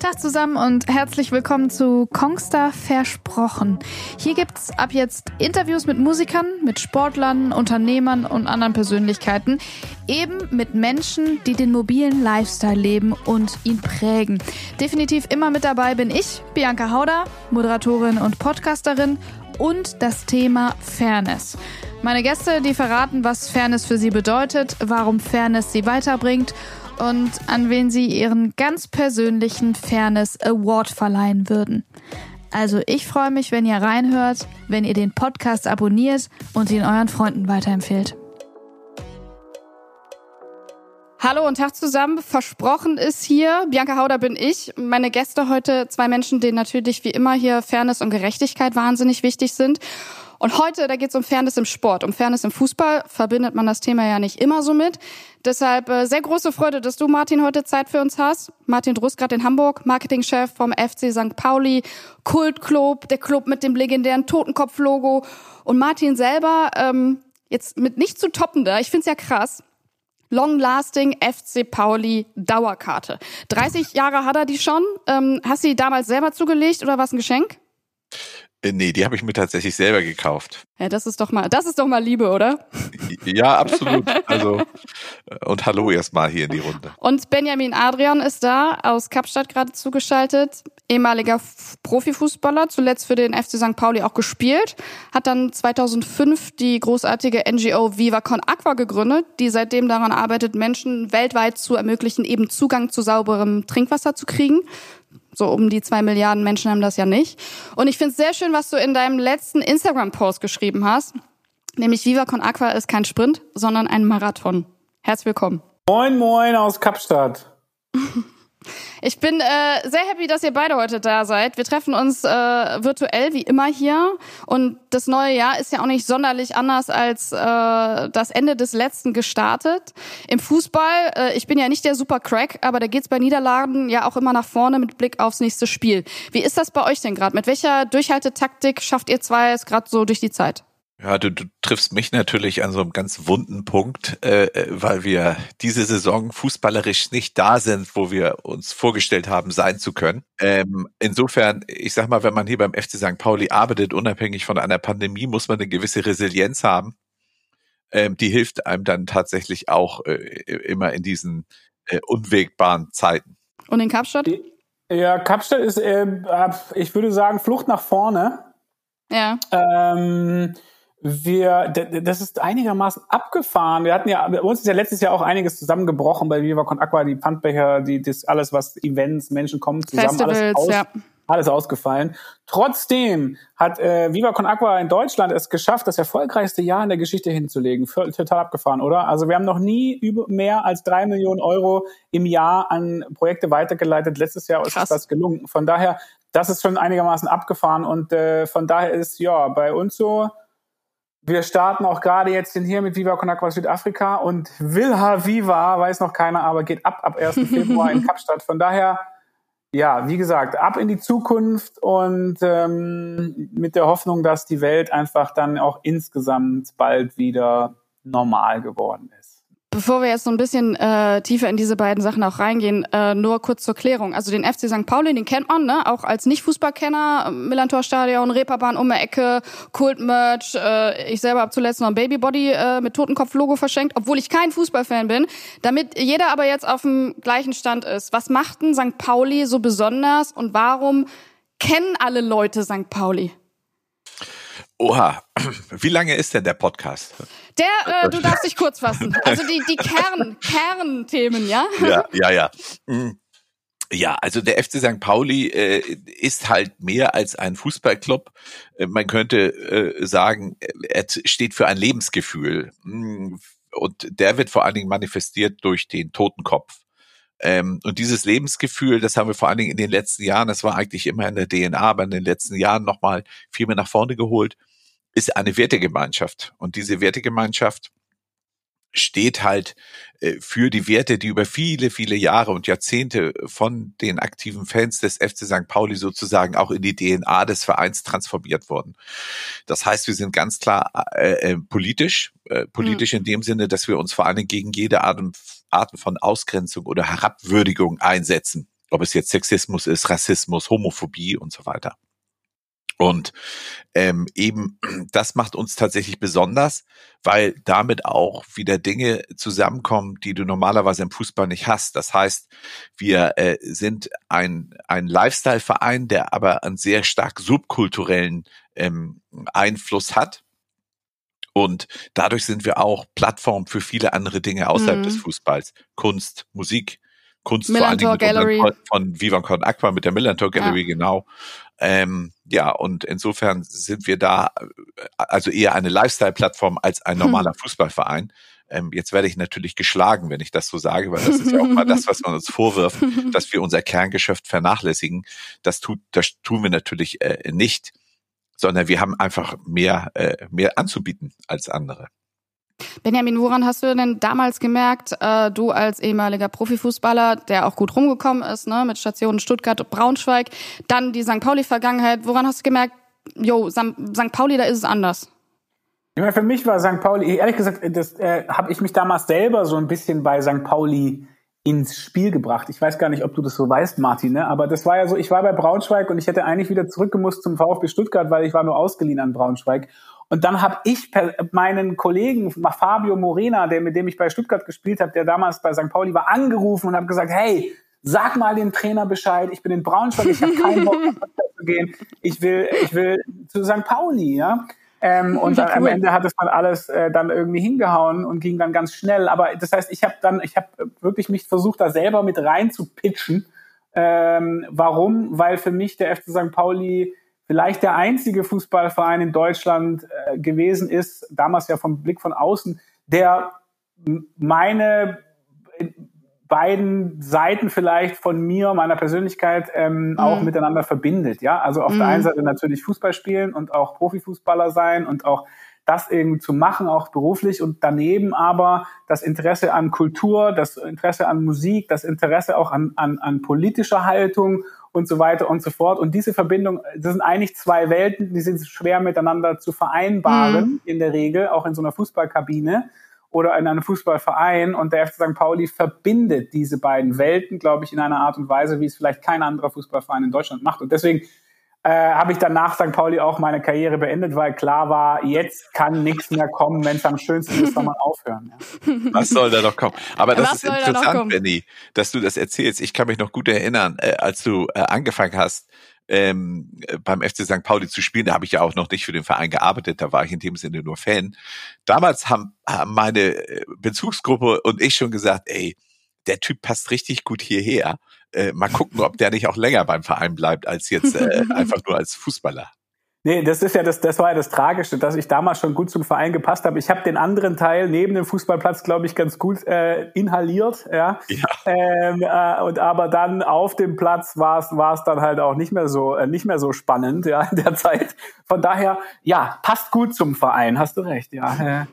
Tag zusammen und herzlich willkommen zu Kongstar Versprochen. Hier gibt's ab jetzt Interviews mit Musikern, mit Sportlern, Unternehmern und anderen Persönlichkeiten. Eben mit Menschen, die den mobilen Lifestyle leben und ihn prägen. Definitiv immer mit dabei bin ich, Bianca Hauder, Moderatorin und Podcasterin und das Thema Fairness. Meine Gäste, die verraten, was Fairness für sie bedeutet, warum Fairness sie weiterbringt und an wen sie ihren ganz persönlichen Fairness Award verleihen würden. Also ich freue mich, wenn ihr reinhört, wenn ihr den Podcast abonniert und ihn euren Freunden weiterempfehlt. Hallo und Tag zusammen. Versprochen ist hier, Bianca Hauder bin ich. Meine Gäste heute zwei Menschen, denen natürlich wie immer hier Fairness und Gerechtigkeit wahnsinnig wichtig sind. Und heute, da geht es um Fairness im Sport. Um Fairness im Fußball verbindet man das Thema ja nicht immer so mit. Deshalb äh, sehr große Freude, dass du, Martin, heute Zeit für uns hast. Martin Druss gerade in Hamburg, Marketingchef vom FC St. Pauli, Kultclub, der Club mit dem legendären Totenkopf-Logo. Und Martin selber, ähm, jetzt mit nicht zu toppender, ich find's ja krass, Long-Lasting FC Pauli Dauerkarte. 30 Jahre hat er die schon. Ähm, hast du die damals selber zugelegt oder was ein Geschenk? Äh, nee, die habe ich mir tatsächlich selber gekauft. Ja, das ist doch mal, das ist doch mal Liebe, oder? Ja, absolut. Also äh, und hallo erstmal hier in die Runde. Und Benjamin Adrian ist da aus Kapstadt gerade zugeschaltet, ehemaliger Profifußballer, zuletzt für den FC St. Pauli auch gespielt, hat dann 2005 die großartige NGO Viva Con Aqua gegründet, die seitdem daran arbeitet, Menschen weltweit zu ermöglichen, eben Zugang zu sauberem Trinkwasser zu kriegen. So um die zwei Milliarden Menschen haben das ja nicht. Und ich finde es sehr schön, was du in deinem letzten Instagram-Post geschrieben hast. Nämlich Viva Con Aqua ist kein Sprint, sondern ein Marathon. Herzlich willkommen. Moin, moin aus Kapstadt. Ich bin äh, sehr happy, dass ihr beide heute da seid. Wir treffen uns äh, virtuell wie immer hier und das neue Jahr ist ja auch nicht sonderlich anders als äh, das Ende des letzten gestartet. Im Fußball, äh, ich bin ja nicht der Super Crack, aber da geht's bei Niederlagen ja auch immer nach vorne mit Blick aufs nächste Spiel. Wie ist das bei euch denn gerade? Mit welcher Durchhaltetaktik schafft ihr zwei es gerade so durch die Zeit? Ja, du, du triffst mich natürlich an so einem ganz wunden Punkt, äh, äh, weil wir diese Saison fußballerisch nicht da sind, wo wir uns vorgestellt haben, sein zu können. Ähm, insofern, ich sag mal, wenn man hier beim FC St. Pauli arbeitet, unabhängig von einer Pandemie, muss man eine gewisse Resilienz haben. Ähm, die hilft einem dann tatsächlich auch äh, immer in diesen äh, unwegbaren Zeiten. Und in Kapstadt? Ja, Kapstadt ist, äh, ich würde sagen, Flucht nach vorne. Ja. Ähm, wir, das ist einigermaßen abgefahren. Wir hatten ja, bei uns ist ja letztes Jahr auch einiges zusammengebrochen bei Viva Con Aqua, die Pfandbecher, die, das alles, was Events, Menschen kommen zusammen, Festivals, alles, aus, ja. alles ausgefallen. Trotzdem hat äh, Viva Con Aqua in Deutschland es geschafft, das erfolgreichste Jahr in der Geschichte hinzulegen. Für, total abgefahren, oder? Also wir haben noch nie über mehr als drei Millionen Euro im Jahr an Projekte weitergeleitet. Letztes Jahr ist das gelungen. Von daher, das ist schon einigermaßen abgefahren und äh, von daher ist ja bei uns so wir starten auch gerade jetzt hier mit Viva Con Aqua Südafrika und Wilha Viva, weiß noch keiner, aber geht ab ab 1. Februar in Kapstadt. Von daher, ja, wie gesagt, ab in die Zukunft und ähm, mit der Hoffnung, dass die Welt einfach dann auch insgesamt bald wieder normal geworden ist. Bevor wir jetzt so ein bisschen äh, tiefer in diese beiden Sachen auch reingehen, äh, nur kurz zur Klärung. Also den FC St. Pauli, den kennt man, ne? auch als Nicht-Fußballkenner. Millantor-Stadion, Reeperbahn um die Ecke, Kult-Merch. Äh, ich selber habe zuletzt noch ein Babybody äh, mit Totenkopf-Logo verschenkt, obwohl ich kein Fußballfan bin. Damit jeder aber jetzt auf dem gleichen Stand ist. Was macht denn St. Pauli so besonders und warum kennen alle Leute St. Pauli? Oha, wie lange ist denn der Podcast? Der, äh, du darfst dich kurz fassen. Also die, die Kern, Kernthemen, ja? Ja, ja, ja. Mhm. Ja, also der FC St. Pauli äh, ist halt mehr als ein Fußballclub. Äh, man könnte äh, sagen, er steht für ein Lebensgefühl. Mhm. Und der wird vor allen Dingen manifestiert durch den Totenkopf. Ähm, und dieses Lebensgefühl, das haben wir vor allen Dingen in den letzten Jahren, das war eigentlich immer in der DNA, aber in den letzten Jahren nochmal viel mehr nach vorne geholt ist eine Wertegemeinschaft. Und diese Wertegemeinschaft steht halt äh, für die Werte, die über viele, viele Jahre und Jahrzehnte von den aktiven Fans des FC St. Pauli sozusagen auch in die DNA des Vereins transformiert wurden. Das heißt, wir sind ganz klar äh, äh, politisch, äh, politisch mhm. in dem Sinne, dass wir uns vor allem gegen jede Art, Arten von Ausgrenzung oder Herabwürdigung einsetzen. ob es jetzt Sexismus ist, Rassismus, Homophobie und so weiter. Und ähm, eben das macht uns tatsächlich besonders, weil damit auch wieder Dinge zusammenkommen, die du normalerweise im Fußball nicht hast. Das heißt, wir äh, sind ein, ein Lifestyle-Verein, der aber einen sehr stark subkulturellen ähm, Einfluss hat. Und dadurch sind wir auch Plattform für viele andere Dinge außerhalb mhm. des Fußballs. Kunst, Musik, Kunst Millantor vor allen Dingen Gallery. von Viva Con Aqua mit der Millantor Gallery, ja. genau. Ähm, ja, und insofern sind wir da also eher eine Lifestyle-Plattform als ein normaler hm. Fußballverein. Ähm, jetzt werde ich natürlich geschlagen, wenn ich das so sage, weil das ist ja auch mal das, was man uns vorwirft, dass wir unser Kerngeschäft vernachlässigen. Das tut, das tun wir natürlich äh, nicht, sondern wir haben einfach mehr, äh, mehr anzubieten als andere. Benjamin, woran hast du denn damals gemerkt, äh, du als ehemaliger Profifußballer, der auch gut rumgekommen ist, ne, mit Stationen Stuttgart und Braunschweig, dann die St. Pauli-Vergangenheit, woran hast du gemerkt, jo, St. Pauli, da ist es anders? Ich meine, für mich war St. Pauli, ehrlich gesagt, das äh, habe ich mich damals selber so ein bisschen bei St. Pauli ins Spiel gebracht. Ich weiß gar nicht, ob du das so weißt, Martin, ne? aber das war ja so, ich war bei Braunschweig und ich hätte eigentlich wieder zurückgemusst zum VfB Stuttgart, weil ich war nur ausgeliehen an Braunschweig. Und dann habe ich meinen Kollegen Fabio Morena, der mit dem ich bei Stuttgart gespielt habe, der damals bei St. Pauli war, angerufen und habe gesagt, hey, sag mal dem Trainer Bescheid, ich bin in Braunschweig, ich habe keinen Bock zu gehen, ich will, ich will zu St. Pauli, ja. Ähm, und dann am Ende hat es dann alles äh, dann irgendwie hingehauen und ging dann ganz schnell. Aber das heißt, ich habe dann, ich habe wirklich mich versucht, da selber mit rein zu pitchen. Ähm, warum? Weil für mich der FC St. Pauli vielleicht der einzige Fußballverein in Deutschland äh, gewesen ist, damals ja vom Blick von außen, der meine beiden Seiten vielleicht von mir, meiner Persönlichkeit ähm, mhm. auch miteinander verbindet. Ja, also auf mhm. der einen Seite natürlich Fußball spielen und auch Profifußballer sein und auch das irgendwie zu machen, auch beruflich und daneben aber das Interesse an Kultur, das Interesse an Musik, das Interesse auch an, an, an politischer Haltung und so weiter und so fort. Und diese Verbindung, das sind eigentlich zwei Welten, die sind schwer miteinander zu vereinbaren, mhm. in der Regel, auch in so einer Fußballkabine oder in einem Fußballverein. Und der FC St. Pauli verbindet diese beiden Welten, glaube ich, in einer Art und Weise, wie es vielleicht kein anderer Fußballverein in Deutschland macht. Und deswegen äh, habe ich dann nach St. Pauli auch meine Karriere beendet, weil klar war, jetzt kann nichts mehr kommen, wenn es am schönsten ist, soll man aufhören. Ja. Was soll da noch kommen? Aber das Was ist interessant, Benny, dass du das erzählst. Ich kann mich noch gut erinnern, äh, als du äh, angefangen hast, ähm, beim FC St. Pauli zu spielen. Da habe ich ja auch noch nicht für den Verein gearbeitet, da war ich in dem Sinne nur Fan. Damals haben, haben meine äh, Bezugsgruppe und ich schon gesagt, ey, der Typ passt richtig gut hierher. Äh, mal gucken, ob der nicht auch länger beim Verein bleibt als jetzt äh, einfach nur als Fußballer. Nee, das ist ja das, das war ja das Tragische, dass ich damals schon gut zum Verein gepasst habe. Ich habe den anderen Teil neben dem Fußballplatz, glaube ich, ganz gut äh, inhaliert, ja. ja. Ähm, äh, und aber dann auf dem Platz war es war es dann halt auch nicht mehr so äh, nicht mehr so spannend, ja, in der Zeit. Von daher, ja, passt gut zum Verein, hast du recht, ja.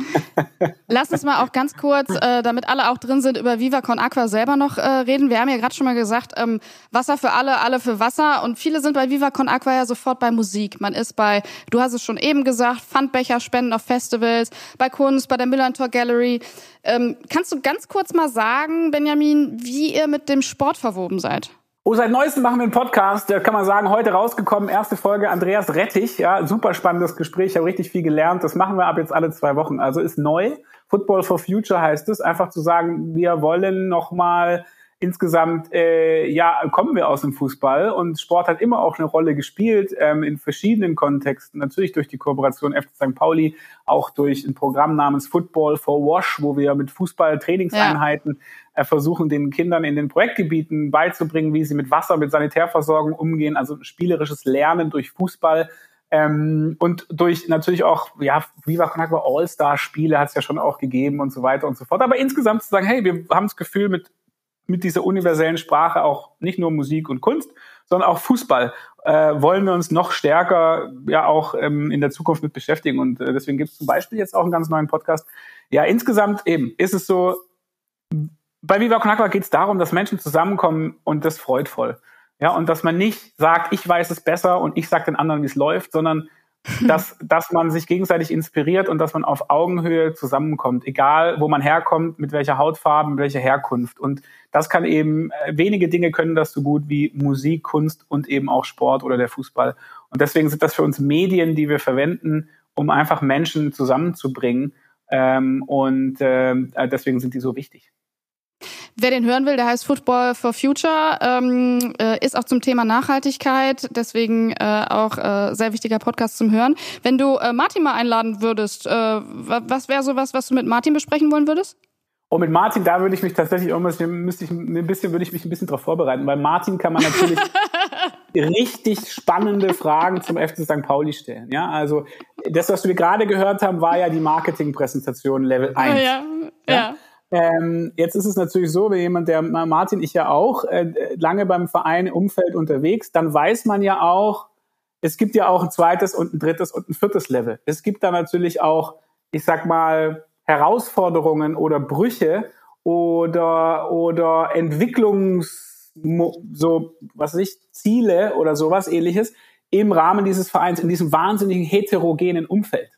Lass uns mal auch ganz kurz, äh, damit alle auch drin sind, über Viva Con Aqua selber noch äh, reden. Wir haben ja gerade schon mal gesagt, ähm, Wasser für alle, alle für Wasser. Und viele sind bei Viva Con Aqua ja sofort bei Musik. Man ist bei, du hast es schon eben gesagt, Pfandbecher spenden auf Festivals, bei Kunst, bei der Millantor Gallery. Ähm, kannst du ganz kurz mal sagen, Benjamin, wie ihr mit dem Sport verwoben seid? Oh, seit neuestem machen wir einen Podcast, da kann man sagen, heute rausgekommen, erste Folge Andreas Rettich, ja, super spannendes Gespräch, ich habe richtig viel gelernt, das machen wir ab jetzt alle zwei Wochen, also ist neu. Football for Future heißt es, einfach zu sagen, wir wollen nochmal insgesamt, äh, ja, kommen wir aus dem Fußball und Sport hat immer auch eine Rolle gespielt ähm, in verschiedenen Kontexten. Natürlich durch die Kooperation FC St. Pauli, auch durch ein Programm namens Football for Wash, wo wir mit Fußball-Trainingseinheiten ja. äh, versuchen, den Kindern in den Projektgebieten beizubringen, wie sie mit Wasser, mit Sanitärversorgung umgehen, also spielerisches Lernen durch Fußball. Ähm, und durch natürlich auch, ja, Viva Con Agua All-Star-Spiele hat es ja schon auch gegeben und so weiter und so fort. Aber insgesamt zu sagen, hey, wir haben das Gefühl, mit mit dieser universellen Sprache auch nicht nur Musik und Kunst, sondern auch Fußball äh, wollen wir uns noch stärker ja auch ähm, in der Zukunft mit beschäftigen. Und äh, deswegen gibt es zum Beispiel jetzt auch einen ganz neuen Podcast. Ja, insgesamt eben ist es so, bei Viva Con Aqua geht es darum, dass Menschen zusammenkommen und das freudvoll. Ja, und dass man nicht sagt, ich weiß es besser und ich sage den anderen, wie es läuft, sondern dass, dass man sich gegenseitig inspiriert und dass man auf Augenhöhe zusammenkommt, egal wo man herkommt, mit welcher Hautfarbe, mit welcher Herkunft. Und das kann eben, äh, wenige Dinge können das so gut wie Musik, Kunst und eben auch Sport oder der Fußball. Und deswegen sind das für uns Medien, die wir verwenden, um einfach Menschen zusammenzubringen. Ähm, und äh, deswegen sind die so wichtig. Wer den hören will, der heißt Football for Future, ähm, äh, ist auch zum Thema Nachhaltigkeit, deswegen äh, auch äh, sehr wichtiger Podcast zum Hören. Wenn du äh, Martin mal einladen würdest, äh, was wäre so was, was du mit Martin besprechen wollen würdest? Und mit Martin, da würde ich mich tatsächlich irgendwas, müsste ich ein bisschen, würde ich mich ein bisschen darauf vorbereiten, weil Martin kann man natürlich richtig spannende Fragen zum FC St. Pauli stellen. Ja, also das, was wir gerade gehört haben, war ja die Marketingpräsentation Level 1. ja. ja. ja. Ähm, jetzt ist es natürlich so, wenn jemand, der Martin, ich ja auch, äh, lange beim Verein Umfeld unterwegs, dann weiß man ja auch, es gibt ja auch ein zweites und ein drittes und ein viertes Level. Es gibt da natürlich auch, ich sag mal, Herausforderungen oder Brüche oder, oder Entwicklungs, so, was weiß ich, Ziele oder sowas ähnliches im Rahmen dieses Vereins, in diesem wahnsinnigen heterogenen Umfeld.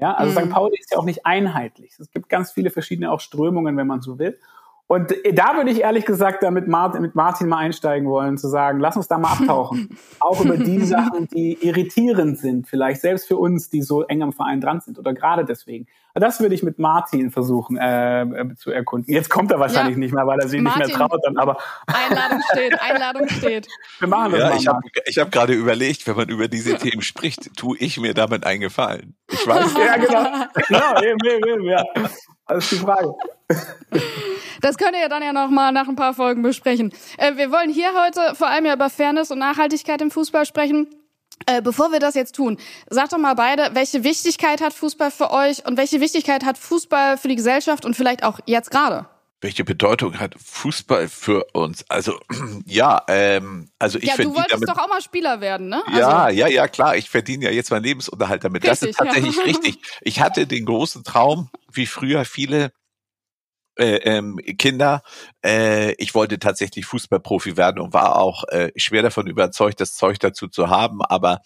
Ja, also mhm. St. Pauli ist ja auch nicht einheitlich. Es gibt ganz viele verschiedene auch Strömungen, wenn man so will. Und da würde ich ehrlich gesagt da mit Martin, mit Martin mal einsteigen wollen, zu sagen, lass uns da mal abtauchen. auch über die Sachen, die irritierend sind, vielleicht selbst für uns, die so eng am Verein dran sind oder gerade deswegen. Das würde ich mit Martin versuchen äh, äh, zu erkunden. Jetzt kommt er wahrscheinlich ja. nicht mehr, weil er sich Martin, nicht mehr traut. Dann, aber Einladung steht, Einladung steht. Wir machen das ja, mal. Ich habe hab gerade überlegt, wenn man über diese Themen spricht, tue ich mir damit einen Gefallen. Ich weiß. ja, genau. genau eben, eben, eben, ja. Das ist die Frage. Das könnt ihr ja dann ja noch mal nach ein paar Folgen besprechen. Äh, wir wollen hier heute vor allem ja über Fairness und Nachhaltigkeit im Fußball sprechen. Äh, bevor wir das jetzt tun, sagt doch mal beide, welche Wichtigkeit hat Fußball für euch und welche Wichtigkeit hat Fußball für die Gesellschaft und vielleicht auch jetzt gerade? Welche Bedeutung hat Fußball für uns? Also ja, ähm, also ich ja, du wolltest damit, doch auch mal Spieler werden, ne? Also, ja, ja, ja, klar. Ich verdiene ja jetzt meinen Lebensunterhalt damit. Richtig, das ist tatsächlich ja. richtig. Ich hatte den großen Traum, wie früher viele äh, ähm, Kinder. Äh, ich wollte tatsächlich Fußballprofi werden und war auch äh, schwer davon überzeugt, das Zeug dazu zu haben, aber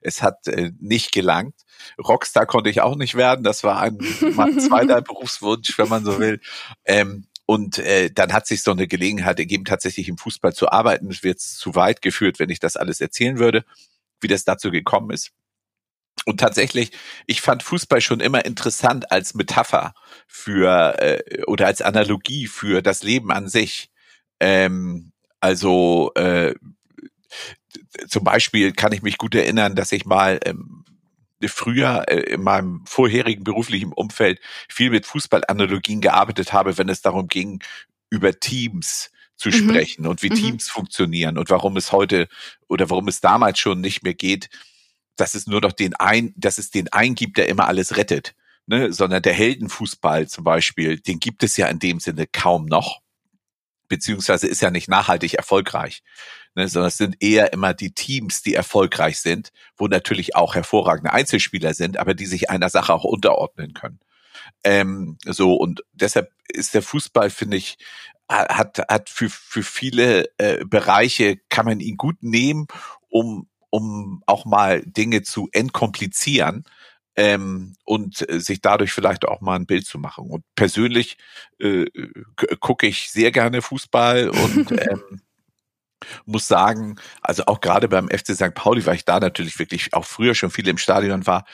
es hat äh, nicht gelangt. Rockstar konnte ich auch nicht werden. Das war ein mein zweiter Berufswunsch, wenn man so will. Ähm, und äh, dann hat sich so eine Gelegenheit ergeben, tatsächlich im Fußball zu arbeiten. Es wird zu weit geführt, wenn ich das alles erzählen würde, wie das dazu gekommen ist. Und tatsächlich, ich fand Fußball schon immer interessant als Metapher für äh, oder als Analogie für das Leben an sich. Ähm, also äh, zum Beispiel kann ich mich gut erinnern, dass ich mal ähm, früher äh, in meinem vorherigen beruflichen Umfeld viel mit Fußballanalogien gearbeitet habe, wenn es darum ging, über Teams zu mhm. sprechen und wie mhm. Teams funktionieren und warum es heute oder warum es damals schon nicht mehr geht, dass es nur noch den ein, dass es den einen gibt, der immer alles rettet, ne? sondern der Heldenfußball zum Beispiel, den gibt es ja in dem Sinne kaum noch, beziehungsweise ist ja nicht nachhaltig erfolgreich, ne? sondern es sind eher immer die Teams, die erfolgreich sind, wo natürlich auch hervorragende Einzelspieler sind, aber die sich einer Sache auch unterordnen können. Ähm, so und deshalb ist der Fußball, finde ich, hat hat für für viele äh, Bereiche kann man ihn gut nehmen, um um auch mal Dinge zu entkomplizieren ähm, und äh, sich dadurch vielleicht auch mal ein Bild zu machen. Und persönlich äh, gucke ich sehr gerne Fußball und ähm, muss sagen, also auch gerade beim FC St. Pauli, weil ich da natürlich wirklich auch früher schon viel im Stadion war,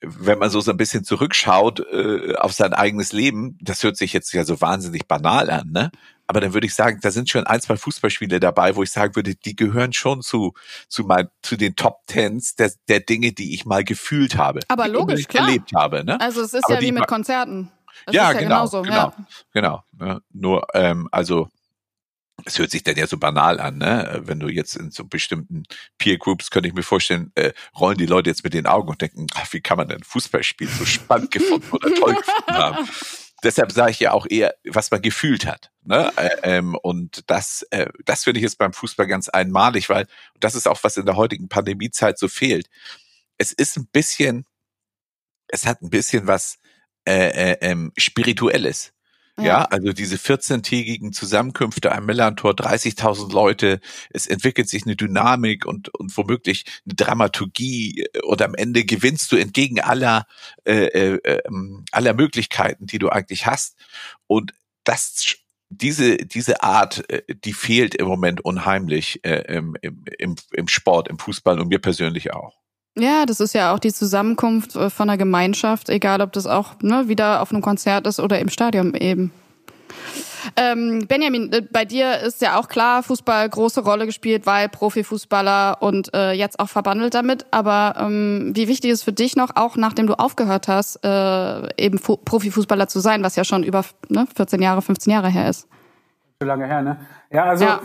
wenn man so so ein bisschen zurückschaut äh, auf sein eigenes Leben, das hört sich jetzt ja so wahnsinnig banal an, ne? Aber dann würde ich sagen, da sind schon ein, zwei Fußballspiele dabei, wo ich sagen würde, die gehören schon zu, zu, mein, zu den Top Tens der, der Dinge, die ich mal gefühlt habe. Aber logisch, klar. erlebt habe. Ne? Also es ist Aber ja wie mit Konzerten. Das ja, ja, genau, genauso, genau, ja. genau. Ne? Nur, ähm, also es hört sich dann ja so banal an, ne? Wenn du jetzt in so bestimmten Peer Groups, könnte ich mir vorstellen, äh, rollen die Leute jetzt mit den Augen und denken, ach, wie kann man denn Fußballspiel so spannend gefunden oder toll gefunden haben? Deshalb sage ich ja auch eher, was man gefühlt hat. Ne? Ähm, und das, äh, das finde ich jetzt beim Fußball ganz einmalig, weil das ist auch, was in der heutigen Pandemiezeit so fehlt. Es ist ein bisschen, es hat ein bisschen was äh, äh, ähm, Spirituelles. Ja, ja also diese 14-tägigen Zusammenkünfte am Millantor, 30.000 Leute, es entwickelt sich eine Dynamik und, und womöglich eine Dramaturgie äh, und am Ende gewinnst du entgegen aller, äh, äh, ähm, aller Möglichkeiten, die du eigentlich hast. Und das diese, diese Art, äh, die fehlt im Moment unheimlich äh, im, im, im Sport, im Fußball und mir persönlich auch. Ja, das ist ja auch die Zusammenkunft äh, von der Gemeinschaft, egal ob das auch ne, wieder auf einem Konzert ist oder im Stadion eben. Ähm, Benjamin, äh, bei dir ist ja auch klar, Fußball große Rolle gespielt, weil Profifußballer und äh, jetzt auch verbandelt damit. Aber ähm, wie wichtig ist für dich noch, auch nachdem du aufgehört hast, äh, eben Fu Profifußballer zu sein, was ja schon über ne, 14 Jahre, 15 Jahre her ist? So lange her, ne? Ja, also ja.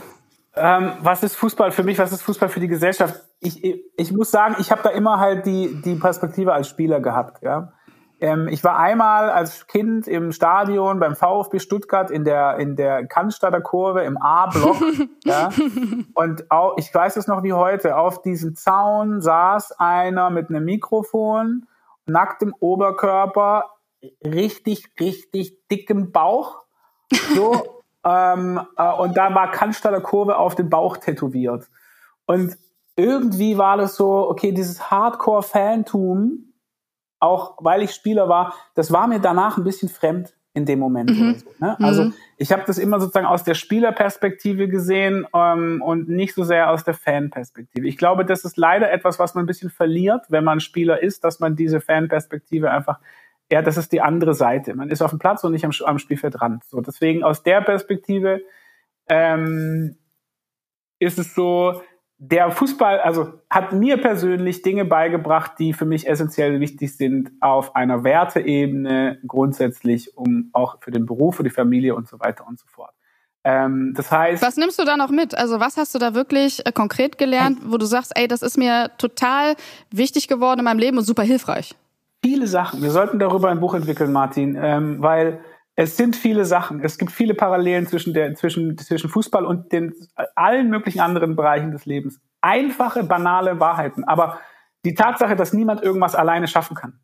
Ähm, was ist Fußball für mich? Was ist Fußball für die Gesellschaft? Ich, ich, ich muss sagen, ich habe da immer halt die, die Perspektive als Spieler gehabt. Ja? Ähm, ich war einmal als Kind im Stadion beim VfB Stuttgart in der, in der Cannstatter Kurve im A-Block. ja? Und auch, ich weiß es noch wie heute, auf diesem Zaun saß einer mit einem Mikrofon, nacktem Oberkörper, richtig, richtig dickem Bauch. So, ähm, äh, und da war Cannstatter Kurve auf den Bauch tätowiert. Und irgendwie war das so, okay, dieses Hardcore-Fantum, auch weil ich Spieler war, das war mir danach ein bisschen fremd in dem Moment. Mhm. So, ne? Also mhm. ich habe das immer sozusagen aus der Spielerperspektive gesehen ähm, und nicht so sehr aus der Fanperspektive. Ich glaube, das ist leider etwas, was man ein bisschen verliert, wenn man Spieler ist, dass man diese Fanperspektive einfach ja, das ist die andere Seite. Man ist auf dem Platz und nicht am, am Spielfeld dran. So, deswegen aus der Perspektive ähm, ist es so, der Fußball, also hat mir persönlich Dinge beigebracht, die für mich essentiell wichtig sind auf einer Werteebene grundsätzlich, um auch für den Beruf, für die Familie und so weiter und so fort. Ähm, das heißt. Was nimmst du da noch mit? Also was hast du da wirklich äh, konkret gelernt, wo du sagst, ey, das ist mir total wichtig geworden in meinem Leben und super hilfreich? Viele Sachen. Wir sollten darüber ein Buch entwickeln, Martin, ähm, weil es sind viele Sachen. Es gibt viele Parallelen zwischen, der, zwischen, zwischen Fußball und den allen möglichen anderen Bereichen des Lebens. Einfache, banale Wahrheiten. Aber die Tatsache, dass niemand irgendwas alleine schaffen kann,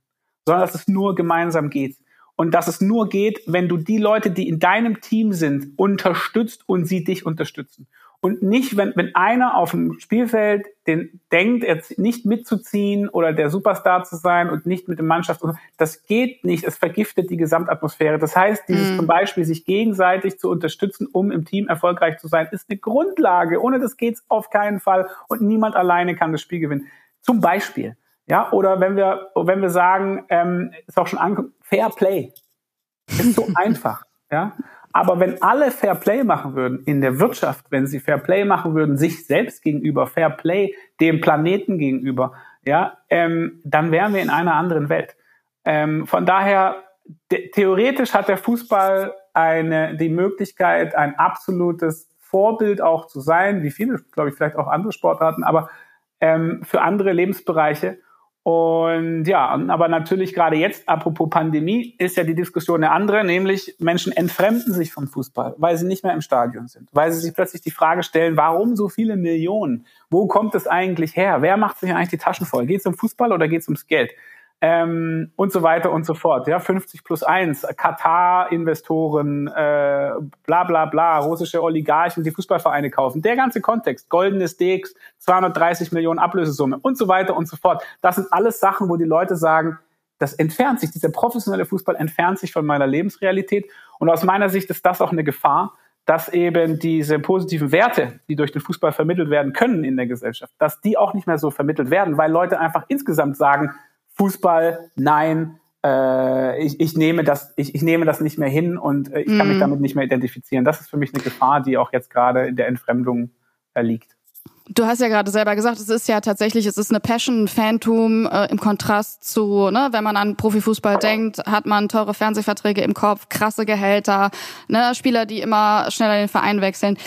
sondern dass es nur gemeinsam geht. Und dass es nur geht, wenn du die Leute, die in deinem Team sind, unterstützt und sie dich unterstützen. Und nicht, wenn, wenn einer auf dem Spielfeld den denkt, er nicht mitzuziehen oder der Superstar zu sein und nicht mit der Mannschaft, das geht nicht. Es vergiftet die Gesamtatmosphäre. Das heißt, dieses mm. zum Beispiel sich gegenseitig zu unterstützen, um im Team erfolgreich zu sein, ist eine Grundlage. Ohne das geht's auf keinen Fall und niemand alleine kann das Spiel gewinnen. Zum Beispiel. Ja, oder wenn wir, wenn wir sagen, ähm, ist auch schon angekommen, Fair Play. Ist so einfach. Ja, aber wenn alle Fair Play machen würden in der Wirtschaft, wenn sie Fair Play machen würden, sich selbst gegenüber, Fair Play dem Planeten gegenüber, ja, ähm, dann wären wir in einer anderen Welt. Ähm, von daher, theoretisch hat der Fußball eine, die Möglichkeit, ein absolutes Vorbild auch zu sein, wie viele, glaube ich, vielleicht auch andere Sportarten, aber ähm, für andere Lebensbereiche. Und ja, aber natürlich gerade jetzt, apropos Pandemie, ist ja die Diskussion eine andere, nämlich Menschen entfremden sich vom Fußball, weil sie nicht mehr im Stadion sind, weil sie sich plötzlich die Frage stellen, warum so viele Millionen? Wo kommt es eigentlich her? Wer macht sich eigentlich die Taschen voll? Geht es um Fußball oder geht es ums Geld? Ähm, und so weiter und so fort. Ja, 50 plus 1, Katar-Investoren, äh, bla bla bla, russische Oligarchen, die Fußballvereine kaufen. Der ganze Kontext, goldenes Dex, 230 Millionen Ablösesumme und so weiter und so fort. Das sind alles Sachen, wo die Leute sagen, das entfernt sich, dieser professionelle Fußball entfernt sich von meiner Lebensrealität. Und aus meiner Sicht ist das auch eine Gefahr, dass eben diese positiven Werte, die durch den Fußball vermittelt werden können in der Gesellschaft, dass die auch nicht mehr so vermittelt werden, weil Leute einfach insgesamt sagen, Fußball, nein, äh, ich, ich, nehme das, ich, ich nehme das nicht mehr hin und äh, ich kann mich mhm. damit nicht mehr identifizieren. Das ist für mich eine Gefahr, die auch jetzt gerade in der Entfremdung äh, liegt. Du hast ja gerade selber gesagt, es ist ja tatsächlich, es ist eine Passion, ein Phantom äh, im Kontrast zu, ne, wenn man an Profifußball denkt, hat man teure Fernsehverträge im Kopf, krasse Gehälter, ne, Spieler, die immer schneller den Verein wechseln.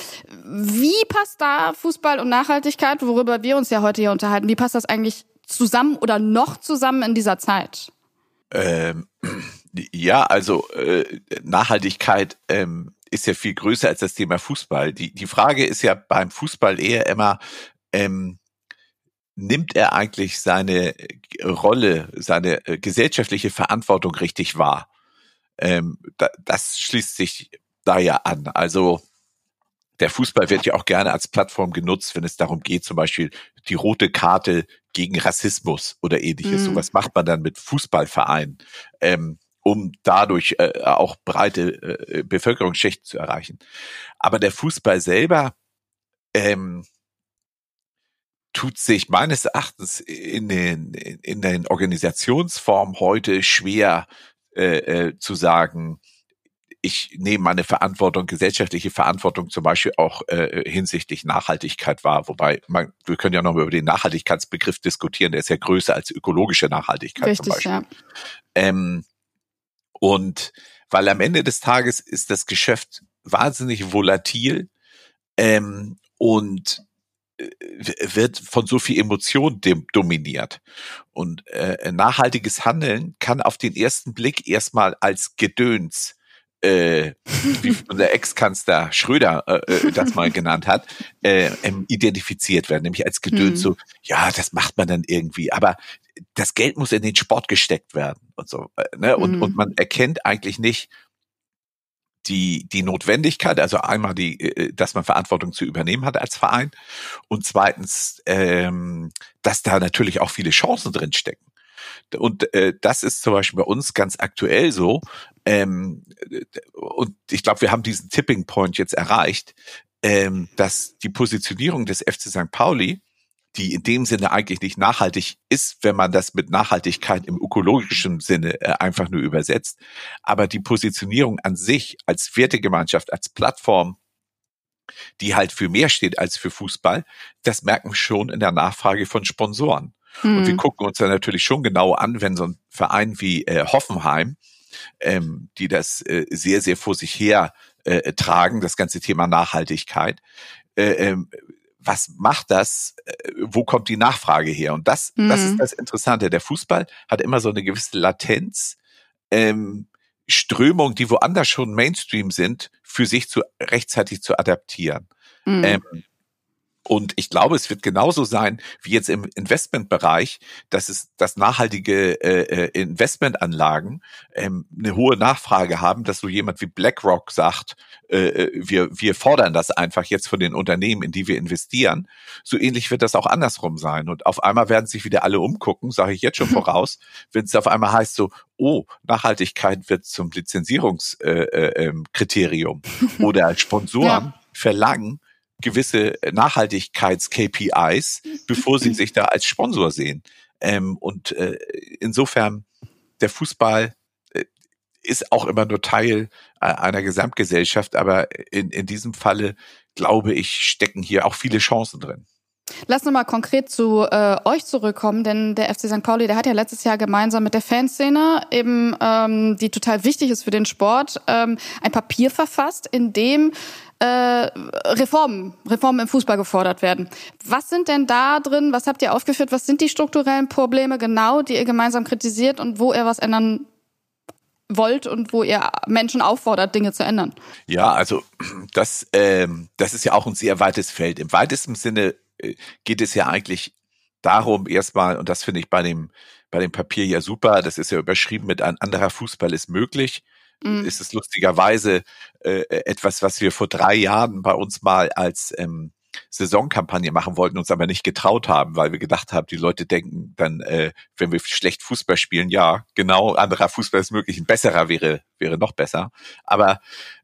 Wie passt da Fußball und Nachhaltigkeit, worüber wir uns ja heute hier unterhalten, wie passt das eigentlich zusammen oder noch zusammen in dieser Zeit? Ähm, ja, also äh, Nachhaltigkeit ähm, ist ja viel größer als das Thema Fußball. Die, die Frage ist ja beim Fußball eher immer, ähm, nimmt er eigentlich seine Rolle, seine äh, gesellschaftliche Verantwortung richtig wahr? Ähm, da, das schließt sich da ja an. Also der Fußball wird ja auch gerne als Plattform genutzt, wenn es darum geht, zum Beispiel die rote Karte gegen Rassismus oder ähnliches. Mhm. So was macht man dann mit Fußballvereinen, ähm, um dadurch äh, auch breite äh, Bevölkerungsschichten zu erreichen. Aber der Fußball selber ähm, tut sich meines Erachtens in den, in den Organisationsformen heute schwer äh, äh, zu sagen, ich nehme meine Verantwortung, gesellschaftliche Verantwortung zum Beispiel auch äh, hinsichtlich Nachhaltigkeit wahr. Wobei, man, wir können ja noch über den Nachhaltigkeitsbegriff diskutieren, der ist ja größer als ökologische Nachhaltigkeit Richtig, zum Beispiel. Ja. Ähm, und weil am Ende des Tages ist das Geschäft wahnsinnig volatil ähm, und äh, wird von so viel Emotion dominiert. Und äh, nachhaltiges Handeln kann auf den ersten Blick erstmal als Gedöns äh, wie unser Ex-Kanzler Schröder äh, äh, das mal genannt hat, äh, ähm, identifiziert werden, nämlich als Gedöns hm. so, ja, das macht man dann irgendwie, aber das Geld muss in den Sport gesteckt werden und so, äh, ne? und, hm. und man erkennt eigentlich nicht die, die Notwendigkeit, also einmal die, äh, dass man Verantwortung zu übernehmen hat als Verein und zweitens, ähm, dass da natürlich auch viele Chancen drin stecken. Und äh, das ist zum Beispiel bei uns ganz aktuell so. Ähm, und ich glaube, wir haben diesen Tipping Point jetzt erreicht, ähm, dass die Positionierung des FC St. Pauli, die in dem Sinne eigentlich nicht nachhaltig ist, wenn man das mit Nachhaltigkeit im ökologischen Sinne äh, einfach nur übersetzt, aber die Positionierung an sich als Wertegemeinschaft, als Plattform, die halt für mehr steht als für Fußball, das merken wir schon in der Nachfrage von Sponsoren. Mhm. Und wir hm. gucken uns dann natürlich schon genau an, wenn so ein Verein wie äh, Hoffenheim, ähm, die das äh, sehr, sehr vor sich her äh, tragen, das ganze Thema Nachhaltigkeit, äh, ähm, was macht das? Äh, wo kommt die Nachfrage her? Und das, mhm. das ist hm. das Interessante. Der Fußball hat immer so eine gewisse Latenz, ähm, Strömung, die woanders schon Mainstream sind, für sich zu rechtzeitig zu adaptieren. Mhm. Ähm, und ich glaube, es wird genauso sein wie jetzt im Investmentbereich, dass es, dass nachhaltige äh, äh, Investmentanlagen ähm, eine hohe Nachfrage haben, dass so jemand wie BlackRock sagt, äh, äh, wir, wir fordern das einfach jetzt von den Unternehmen, in die wir investieren. So ähnlich wird das auch andersrum sein. Und auf einmal werden sich wieder alle umgucken, sage ich jetzt schon voraus, wenn es auf einmal heißt so, oh, Nachhaltigkeit wird zum Lizenzierungskriterium äh, äh, oder Sponsoren ja. verlangen, gewisse Nachhaltigkeits-KPIs, bevor sie sich da als Sponsor sehen. Ähm, und äh, insofern, der Fußball äh, ist auch immer nur Teil äh, einer Gesamtgesellschaft, aber in, in diesem Falle, glaube ich, stecken hier auch viele Chancen drin. Lass uns mal konkret zu äh, euch zurückkommen, denn der FC St. Pauli, der hat ja letztes Jahr gemeinsam mit der Fanszene, eben ähm, die total wichtig ist für den Sport, ähm, ein Papier verfasst, in dem äh, Reformen, Reformen im Fußball gefordert werden. Was sind denn da drin? Was habt ihr aufgeführt? Was sind die strukturellen Probleme genau, die ihr gemeinsam kritisiert und wo ihr was ändern wollt und wo ihr Menschen auffordert, Dinge zu ändern? Ja, also das, ähm, das ist ja auch ein sehr weites Feld. Im weitesten Sinne äh, geht es ja eigentlich darum, erstmal, und das finde ich bei dem, bei dem Papier ja super, das ist ja überschrieben mit ein anderer Fußball ist möglich. Mhm. Ist es lustigerweise äh, etwas, was wir vor drei Jahren bei uns mal als ähm, Saisonkampagne machen wollten, uns aber nicht getraut haben, weil wir gedacht haben, die Leute denken dann, äh, wenn wir schlecht Fußball spielen, ja, genau, anderer Fußball ist möglich, ein besserer wäre, wäre noch besser. Aber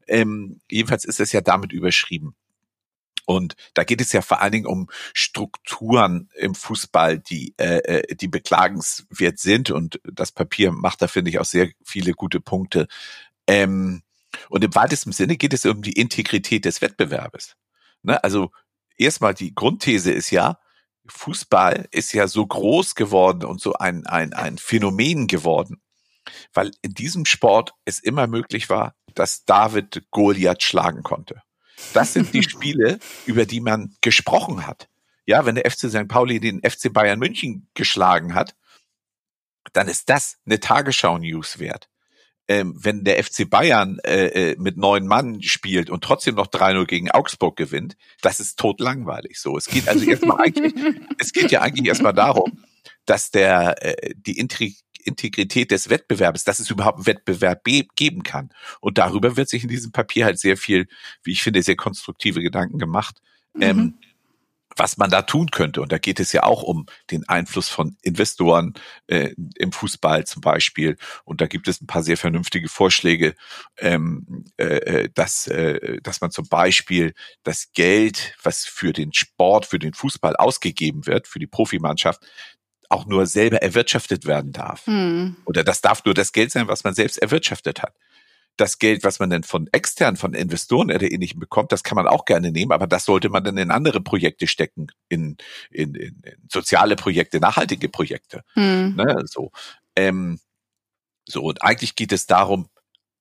ähm, jedenfalls ist es ja damit überschrieben. Und da geht es ja vor allen Dingen um Strukturen im Fußball, die, äh, äh, die beklagenswert sind. Und das Papier macht da, finde ich, auch sehr viele gute Punkte. Ähm, und im weitesten Sinne geht es um die Integrität des Wettbewerbes. Ne? Also erstmal die Grundthese ist ja, Fußball ist ja so groß geworden und so ein, ein, ein Phänomen geworden, weil in diesem Sport es immer möglich war, dass David Goliath schlagen konnte. Das sind die Spiele, über die man gesprochen hat. Ja, wenn der FC St. Pauli den FC Bayern München geschlagen hat, dann ist das eine Tagesschau-News wert. Ähm, wenn der FC Bayern äh, äh, mit neun Mann spielt und trotzdem noch 3-0 gegen Augsburg gewinnt, das ist totlangweilig so. Es geht also erstmal eigentlich, es geht ja eigentlich erstmal darum, dass der äh, die Intri Integrität des Wettbewerbs, dass es überhaupt einen Wettbewerb geben kann. Und darüber wird sich in diesem Papier halt sehr viel, wie ich finde, sehr konstruktive Gedanken gemacht. Mhm. Ähm, was man da tun könnte. Und da geht es ja auch um den Einfluss von Investoren äh, im Fußball zum Beispiel. Und da gibt es ein paar sehr vernünftige Vorschläge, ähm, äh, äh, dass, äh, dass man zum Beispiel das Geld, was für den Sport, für den Fußball ausgegeben wird, für die Profimannschaft, auch nur selber erwirtschaftet werden darf. Hm. Oder das darf nur das Geld sein, was man selbst erwirtschaftet hat das Geld, was man denn von extern, von Investoren oder ähnlichem bekommt, das kann man auch gerne nehmen, aber das sollte man dann in andere Projekte stecken, in, in, in, in soziale Projekte, nachhaltige Projekte. Hm. Ne, so. Ähm, so, und eigentlich geht es darum,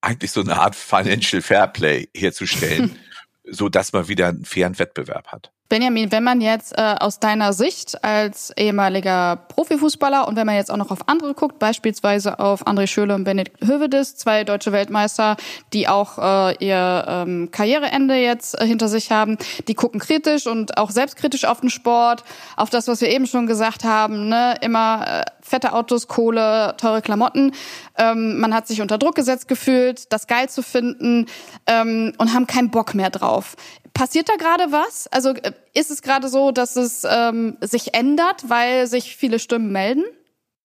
eigentlich so eine Art Financial Fairplay herzustellen, so dass man wieder einen fairen Wettbewerb hat. Benjamin, wenn man jetzt äh, aus deiner Sicht als ehemaliger Profifußballer und wenn man jetzt auch noch auf andere guckt, beispielsweise auf André Schöle und Benedikt Hövedes, zwei deutsche Weltmeister, die auch äh, ihr ähm, Karriereende jetzt äh, hinter sich haben, die gucken kritisch und auch selbstkritisch auf den Sport, auf das, was wir eben schon gesagt haben, ne? immer äh, fette Autos, Kohle, teure Klamotten. Ähm, man hat sich unter Druck gesetzt gefühlt, das geil zu finden ähm, und haben keinen Bock mehr drauf. Passiert da gerade was? Also äh, ist es gerade so, dass es ähm, sich ändert, weil sich viele Stimmen melden?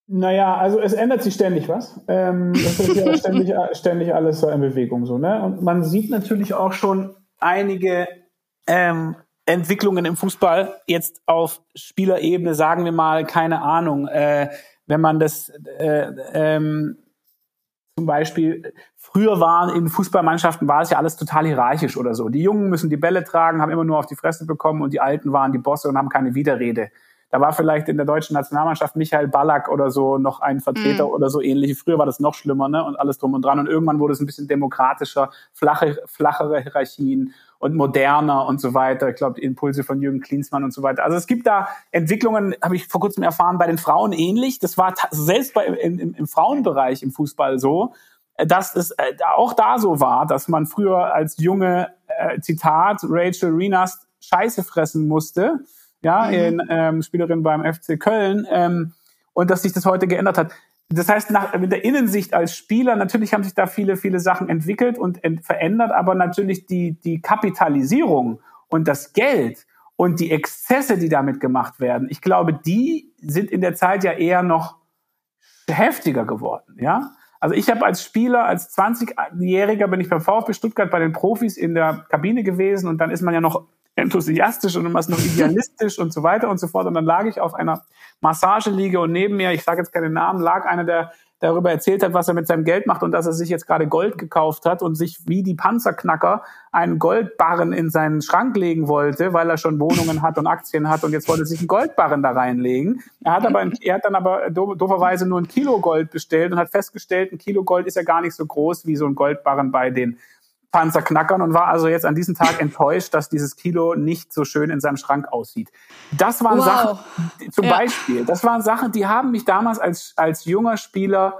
Naja, also es ändert sich ständig was. Ähm, es ist ja ständig, ständig alles so in Bewegung so. Ne? Und man sieht natürlich auch schon einige ähm, Entwicklungen im Fußball jetzt auf Spielerebene, sagen wir mal, keine Ahnung. Äh, wenn man das äh, ähm, zum Beispiel, früher waren in Fußballmannschaften war es ja alles total hierarchisch oder so. Die Jungen müssen die Bälle tragen, haben immer nur auf die Fresse bekommen und die Alten waren die Bosse und haben keine Widerrede. Da war vielleicht in der deutschen Nationalmannschaft Michael Ballack oder so noch ein Vertreter mhm. oder so ähnlich. Früher war das noch schlimmer, ne? Und alles drum und dran. Und irgendwann wurde es ein bisschen demokratischer, flache, flachere Hierarchien und moderner und so weiter. Ich glaube, die Impulse von Jürgen Klinsmann und so weiter. Also es gibt da Entwicklungen, habe ich vor kurzem erfahren, bei den Frauen ähnlich. Das war selbst bei, im, im, im Frauenbereich im Fußball so, dass es äh, auch da so war, dass man früher als junge, äh, Zitat, Rachel Renas Scheiße fressen musste, ja, mhm. in, ähm, Spielerin beim FC Köln, ähm, und dass sich das heute geändert hat das heißt, nach, mit der Innensicht als Spieler, natürlich haben sich da viele, viele Sachen entwickelt und ent verändert, aber natürlich die, die Kapitalisierung und das Geld und die Exzesse, die damit gemacht werden, ich glaube, die sind in der Zeit ja eher noch heftiger geworden, ja. Also ich habe als Spieler, als 20-Jähriger bin ich beim VfB Stuttgart bei den Profis in der Kabine gewesen und dann ist man ja noch enthusiastisch und was noch idealistisch und so weiter und so fort. Und dann lag ich auf einer Massageliege und neben mir, ich sage jetzt keine Namen, lag einer, der darüber erzählt hat, was er mit seinem Geld macht und dass er sich jetzt gerade Gold gekauft hat und sich wie die Panzerknacker einen Goldbarren in seinen Schrank legen wollte, weil er schon Wohnungen hat und Aktien hat und jetzt wollte er sich einen Goldbarren da reinlegen. Er hat aber, er hat dann aber dooferweise nur ein Kilo Gold bestellt und hat festgestellt, ein Kilo Gold ist ja gar nicht so groß wie so ein Goldbarren bei den Panzer knackern und war also jetzt an diesem Tag enttäuscht, dass dieses Kilo nicht so schön in seinem Schrank aussieht. Das waren wow. Sachen, zum ja. Beispiel, das waren Sachen, die haben mich damals als, als junger Spieler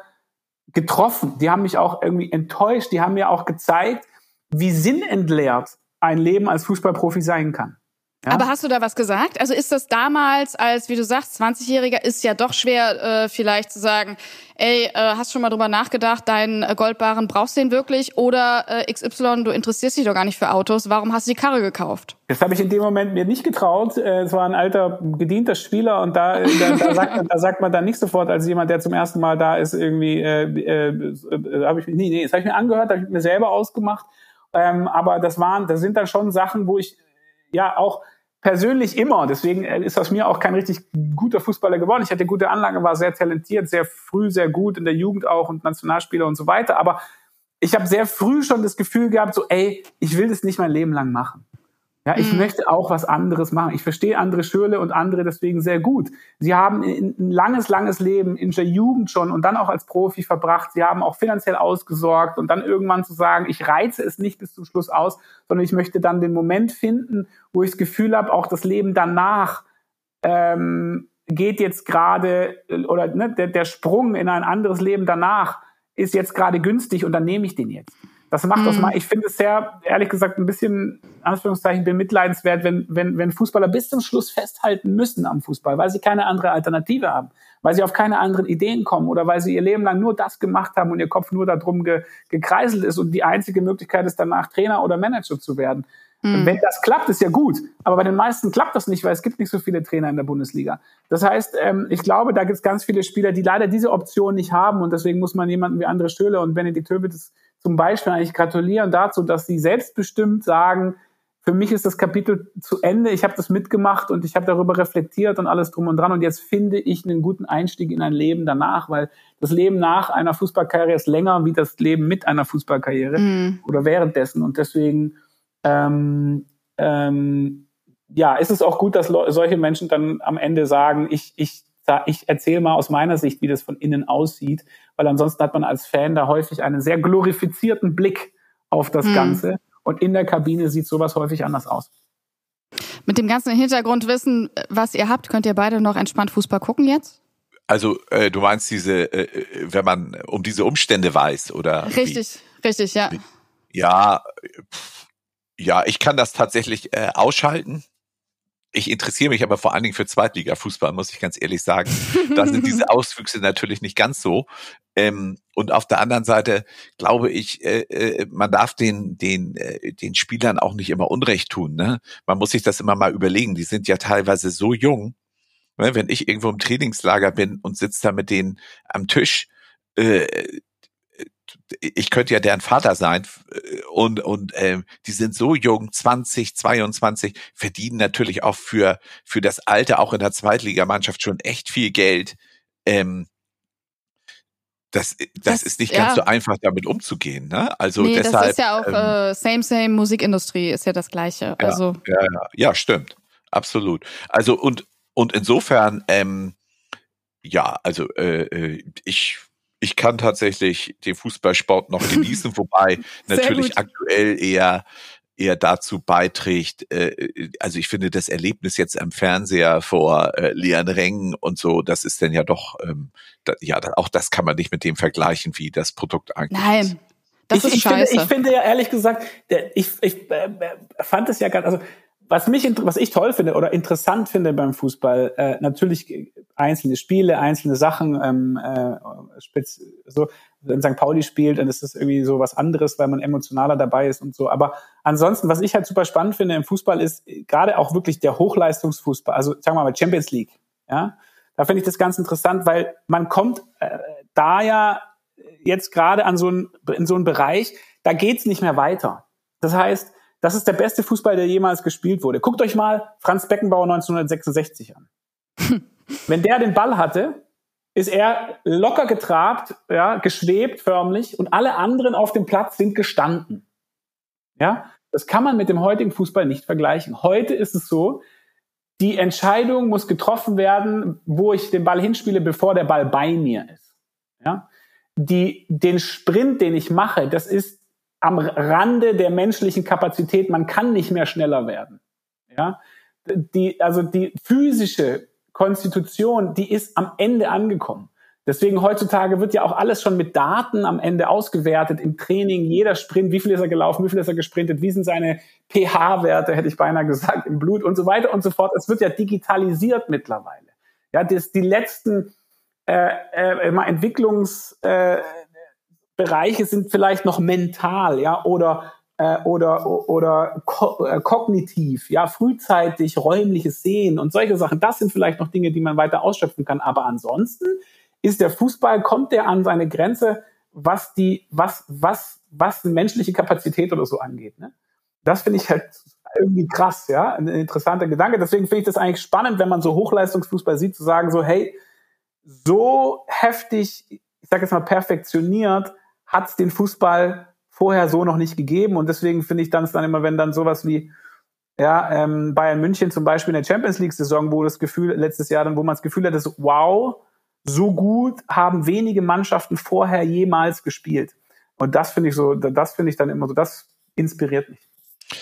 getroffen. Die haben mich auch irgendwie enttäuscht. Die haben mir auch gezeigt, wie sinnentleert ein Leben als Fußballprofi sein kann. Ja? Aber hast du da was gesagt? Also ist das damals, als, wie du sagst, 20-Jähriger, ist ja doch schwer, äh, vielleicht zu sagen, ey, äh, hast schon mal drüber nachgedacht, deinen äh, Goldbarren brauchst du den wirklich? Oder äh, XY, du interessierst dich doch gar nicht für Autos, warum hast du die Karre gekauft? Das habe ich in dem Moment mir nicht getraut. Äh, es war ein alter, gedienter Spieler und da, äh, da, da, sagt, da sagt man dann nicht sofort, als jemand, der zum ersten Mal da ist, irgendwie, äh, äh, äh, habe ich, nee, nee, das habe ich mir angehört, habe ich mir selber ausgemacht. Ähm, aber das waren, das sind dann schon Sachen, wo ich ja auch persönlich immer. Deswegen äh, ist aus mir auch kein richtig guter Fußballer geworden. Ich hatte gute Anlage, war sehr talentiert, sehr früh, sehr gut in der Jugend auch und Nationalspieler und so weiter. Aber ich habe sehr früh schon das Gefühl gehabt, so, ey, ich will das nicht mein Leben lang machen. Ja, ich mhm. möchte auch was anderes machen. Ich verstehe andere Schürle und andere deswegen sehr gut. Sie haben ein langes, langes Leben in der Jugend schon und dann auch als Profi verbracht. Sie haben auch finanziell ausgesorgt und dann irgendwann zu sagen, ich reize es nicht bis zum Schluss aus, sondern ich möchte dann den Moment finden, wo ich das Gefühl habe, auch das Leben danach ähm, geht jetzt gerade oder ne, der, der Sprung in ein anderes Leben danach ist jetzt gerade günstig und dann nehme ich den jetzt Das macht mhm. aus mal, ich finde es sehr, ehrlich gesagt, ein bisschen, Anführungszeichen, bemitleidenswert, wenn, wenn, wenn Fußballer bis zum Schluss festhalten müssen am Fußball, weil sie keine andere Alternative haben, weil sie auf keine anderen Ideen kommen oder weil sie ihr Leben lang nur das gemacht haben und ihr Kopf nur darum ge, gekreiselt ist und die einzige Möglichkeit ist, danach Trainer oder Manager zu werden. Mhm. Wenn das klappt, ist ja gut. Aber bei den meisten klappt das nicht, weil es gibt nicht so viele Trainer in der Bundesliga. Das heißt, ähm, ich glaube, da gibt es ganz viele Spieler, die leider diese Option nicht haben und deswegen muss man jemanden wie Andre Stöhle und Benedikt Höwedes zum Beispiel eigentlich gratulieren dazu, dass sie selbstbestimmt sagen, für mich ist das Kapitel zu Ende, ich habe das mitgemacht und ich habe darüber reflektiert und alles drum und dran. Und jetzt finde ich einen guten Einstieg in ein Leben danach, weil das Leben nach einer Fußballkarriere ist länger wie das Leben mit einer Fußballkarriere mhm. oder währenddessen. Und deswegen ähm, ähm, ja, ist es auch gut, dass solche Menschen dann am Ende sagen, ich, ich, ich erzähle mal aus meiner Sicht, wie das von innen aussieht, weil ansonsten hat man als Fan da häufig einen sehr glorifizierten Blick auf das mhm. Ganze und in der Kabine sieht sowas häufig anders aus. Mit dem ganzen Hintergrundwissen, was ihr habt, könnt ihr beide noch entspannt Fußball gucken jetzt? Also äh, du meinst diese, äh, äh wenn man um diese Umstände weiß, oder? Richtig, wie? richtig, ja. Ja, pff ja, ich kann das tatsächlich äh, ausschalten. Ich interessiere mich aber vor allen Dingen für Zweitliga-Fußball, muss ich ganz ehrlich sagen. Da sind diese Auswüchse natürlich nicht ganz so. Ähm, und auf der anderen Seite glaube ich, äh, äh, man darf den, den, äh, den Spielern auch nicht immer Unrecht tun. Ne? Man muss sich das immer mal überlegen. Die sind ja teilweise so jung. Ne? Wenn ich irgendwo im Trainingslager bin und sitze da mit denen am Tisch, äh, ich könnte ja deren Vater sein äh, und und äh, die sind so jung, 20, 22, verdienen natürlich auch für für das Alter auch in der Zweitligamannschaft schon echt viel Geld. Ähm, das, das, das ist nicht ja. ganz so einfach, damit umzugehen. Ne? Also nee, deshalb, das ist ja auch ähm, äh, same same Musikindustrie ist ja das Gleiche. Ja, also ja, ja, ja, stimmt, absolut. Also und und insofern ähm, ja, also äh, äh ich ich kann tatsächlich den Fußballsport noch genießen, wobei natürlich aktuell eher eher dazu beiträgt, äh, also ich finde das Erlebnis jetzt am Fernseher vor äh, leeren Rängen und so, das ist dann ja doch, ähm, da, ja, auch das kann man nicht mit dem vergleichen, wie das Produkt eigentlich Nein. ist. Das ich, ist ich scheiße. Finde, ich finde ja ehrlich gesagt, der, ich, ich äh, fand es ja ganz, also was mich, was ich toll finde oder interessant finde beim Fußball, äh, natürlich einzelne Spiele, einzelne Sachen, ähm, äh, spitz, so, wenn St. Pauli spielt, dann ist das irgendwie so was anderes, weil man emotionaler dabei ist und so. Aber ansonsten, was ich halt super spannend finde im Fußball, ist gerade auch wirklich der Hochleistungsfußball, also sagen wir mal Champions League, ja. Da finde ich das ganz interessant, weil man kommt äh, da ja jetzt gerade an so ein, in so einen Bereich, da geht's nicht mehr weiter. Das heißt, das ist der beste Fußball, der jemals gespielt wurde. Guckt euch mal Franz Beckenbauer 1966 an. Wenn der den Ball hatte, ist er locker getrabt, ja, geschwebt förmlich und alle anderen auf dem Platz sind gestanden. Ja, das kann man mit dem heutigen Fußball nicht vergleichen. Heute ist es so, die Entscheidung muss getroffen werden, wo ich den Ball hinspiele, bevor der Ball bei mir ist. Ja, die, den Sprint, den ich mache, das ist am Rande der menschlichen Kapazität. Man kann nicht mehr schneller werden. Ja, die, also die physische Konstitution, die ist am Ende angekommen. Deswegen heutzutage wird ja auch alles schon mit Daten am Ende ausgewertet im Training. Jeder Sprint, wie viel ist er gelaufen, wie viel ist er gesprintet, wie sind seine pH-Werte, hätte ich beinahe gesagt, im Blut und so weiter und so fort. Es wird ja digitalisiert mittlerweile. Ja, das, die letzten äh, äh, Entwicklungs äh, Bereiche sind vielleicht noch mental, ja, oder äh, oder oder ko äh, kognitiv, ja, frühzeitig räumliches Sehen und solche Sachen. Das sind vielleicht noch Dinge, die man weiter ausschöpfen kann. Aber ansonsten ist der Fußball kommt der an seine Grenze, was die was was was menschliche Kapazität oder so angeht. Ne? Das finde ich halt irgendwie krass, ja, ein interessanter Gedanke. Deswegen finde ich das eigentlich spannend, wenn man so Hochleistungsfußball sieht, zu sagen so, hey, so heftig, ich sage jetzt mal perfektioniert, hat es den Fußball vorher so noch nicht gegeben. Und deswegen finde ich dann dann immer, wenn dann sowas wie ja, ähm, Bayern München zum Beispiel in der Champions League-Saison, wo das Gefühl, letztes Jahr dann, wo man das Gefühl hat, wow, so gut haben wenige Mannschaften vorher jemals gespielt. Und das finde ich so, das finde ich dann immer so, das inspiriert mich.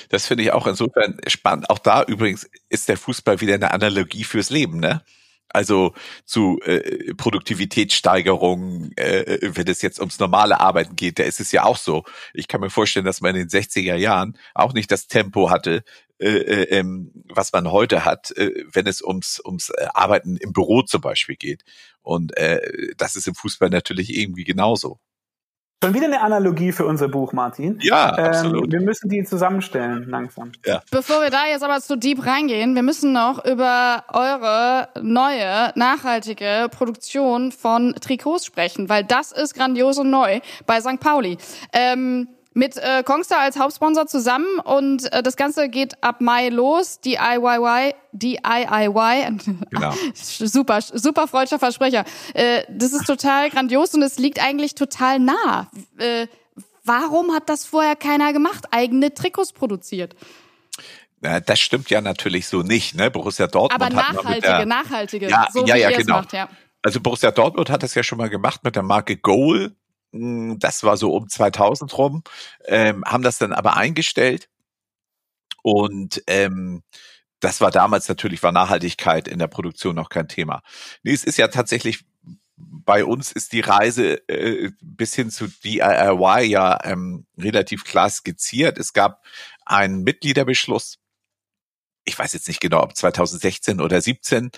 Das finde ich auch insofern spannend. Auch da übrigens ist der Fußball wieder eine Analogie fürs Leben, ne? Also zu äh, Produktivitätssteigerung, äh, wenn es jetzt ums normale Arbeiten geht, da ist es ja auch so. Ich kann mir vorstellen, dass man in den 60er Jahren auch nicht das Tempo hatte, äh, äh, ähm, was man heute hat, äh, wenn es ums, ums äh, Arbeiten im Büro zum Beispiel geht. Und äh, das ist im Fußball natürlich irgendwie genauso. Schon wieder eine Analogie für unser Buch, Martin. Ja, ähm, absolut. Wir müssen die zusammenstellen, langsam. Ja. Bevor wir da jetzt aber zu deep reingehen, wir müssen noch über eure neue, nachhaltige Produktion von Trikots sprechen, weil das ist grandios und neu bei St. Pauli. Ähm, mit äh, Kongstar als Hauptsponsor zusammen und äh, das Ganze geht ab Mai los. DIY, DIY, genau. super, super freudscher Versprecher. Äh, das ist total grandios und es liegt eigentlich total nah. Äh, warum hat das vorher keiner gemacht? Eigene Trikots produziert? Das stimmt ja natürlich so nicht, ne? Borussia Dortmund Aber nachhaltige, der, nachhaltige. Ja, so ja, ja, genau. Macht, ja. Also Borussia Dortmund hat das ja schon mal gemacht mit der Marke Goal das war so um 2000 rum, ähm, haben das dann aber eingestellt und ähm, das war damals natürlich, war Nachhaltigkeit in der Produktion noch kein Thema. Nee, es ist ja tatsächlich, bei uns ist die Reise äh, bis hin zu DIY ja ähm, relativ klar skizziert. Es gab einen Mitgliederbeschluss, ich weiß jetzt nicht genau, ob 2016 oder 17,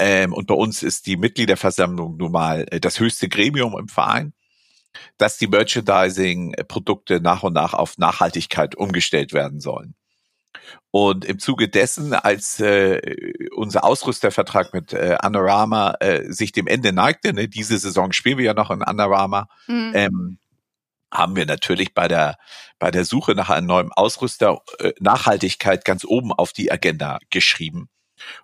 ähm, und bei uns ist die Mitgliederversammlung nun mal äh, das höchste Gremium im Verein dass die Merchandising-Produkte nach und nach auf Nachhaltigkeit umgestellt werden sollen. Und im Zuge dessen, als äh, unser Ausrüstervertrag mit äh, Anorama äh, sich dem Ende neigte, ne, diese Saison spielen wir ja noch in Anorama, mhm. ähm, haben wir natürlich bei der bei der Suche nach einem neuen Ausrüster äh, Nachhaltigkeit ganz oben auf die Agenda geschrieben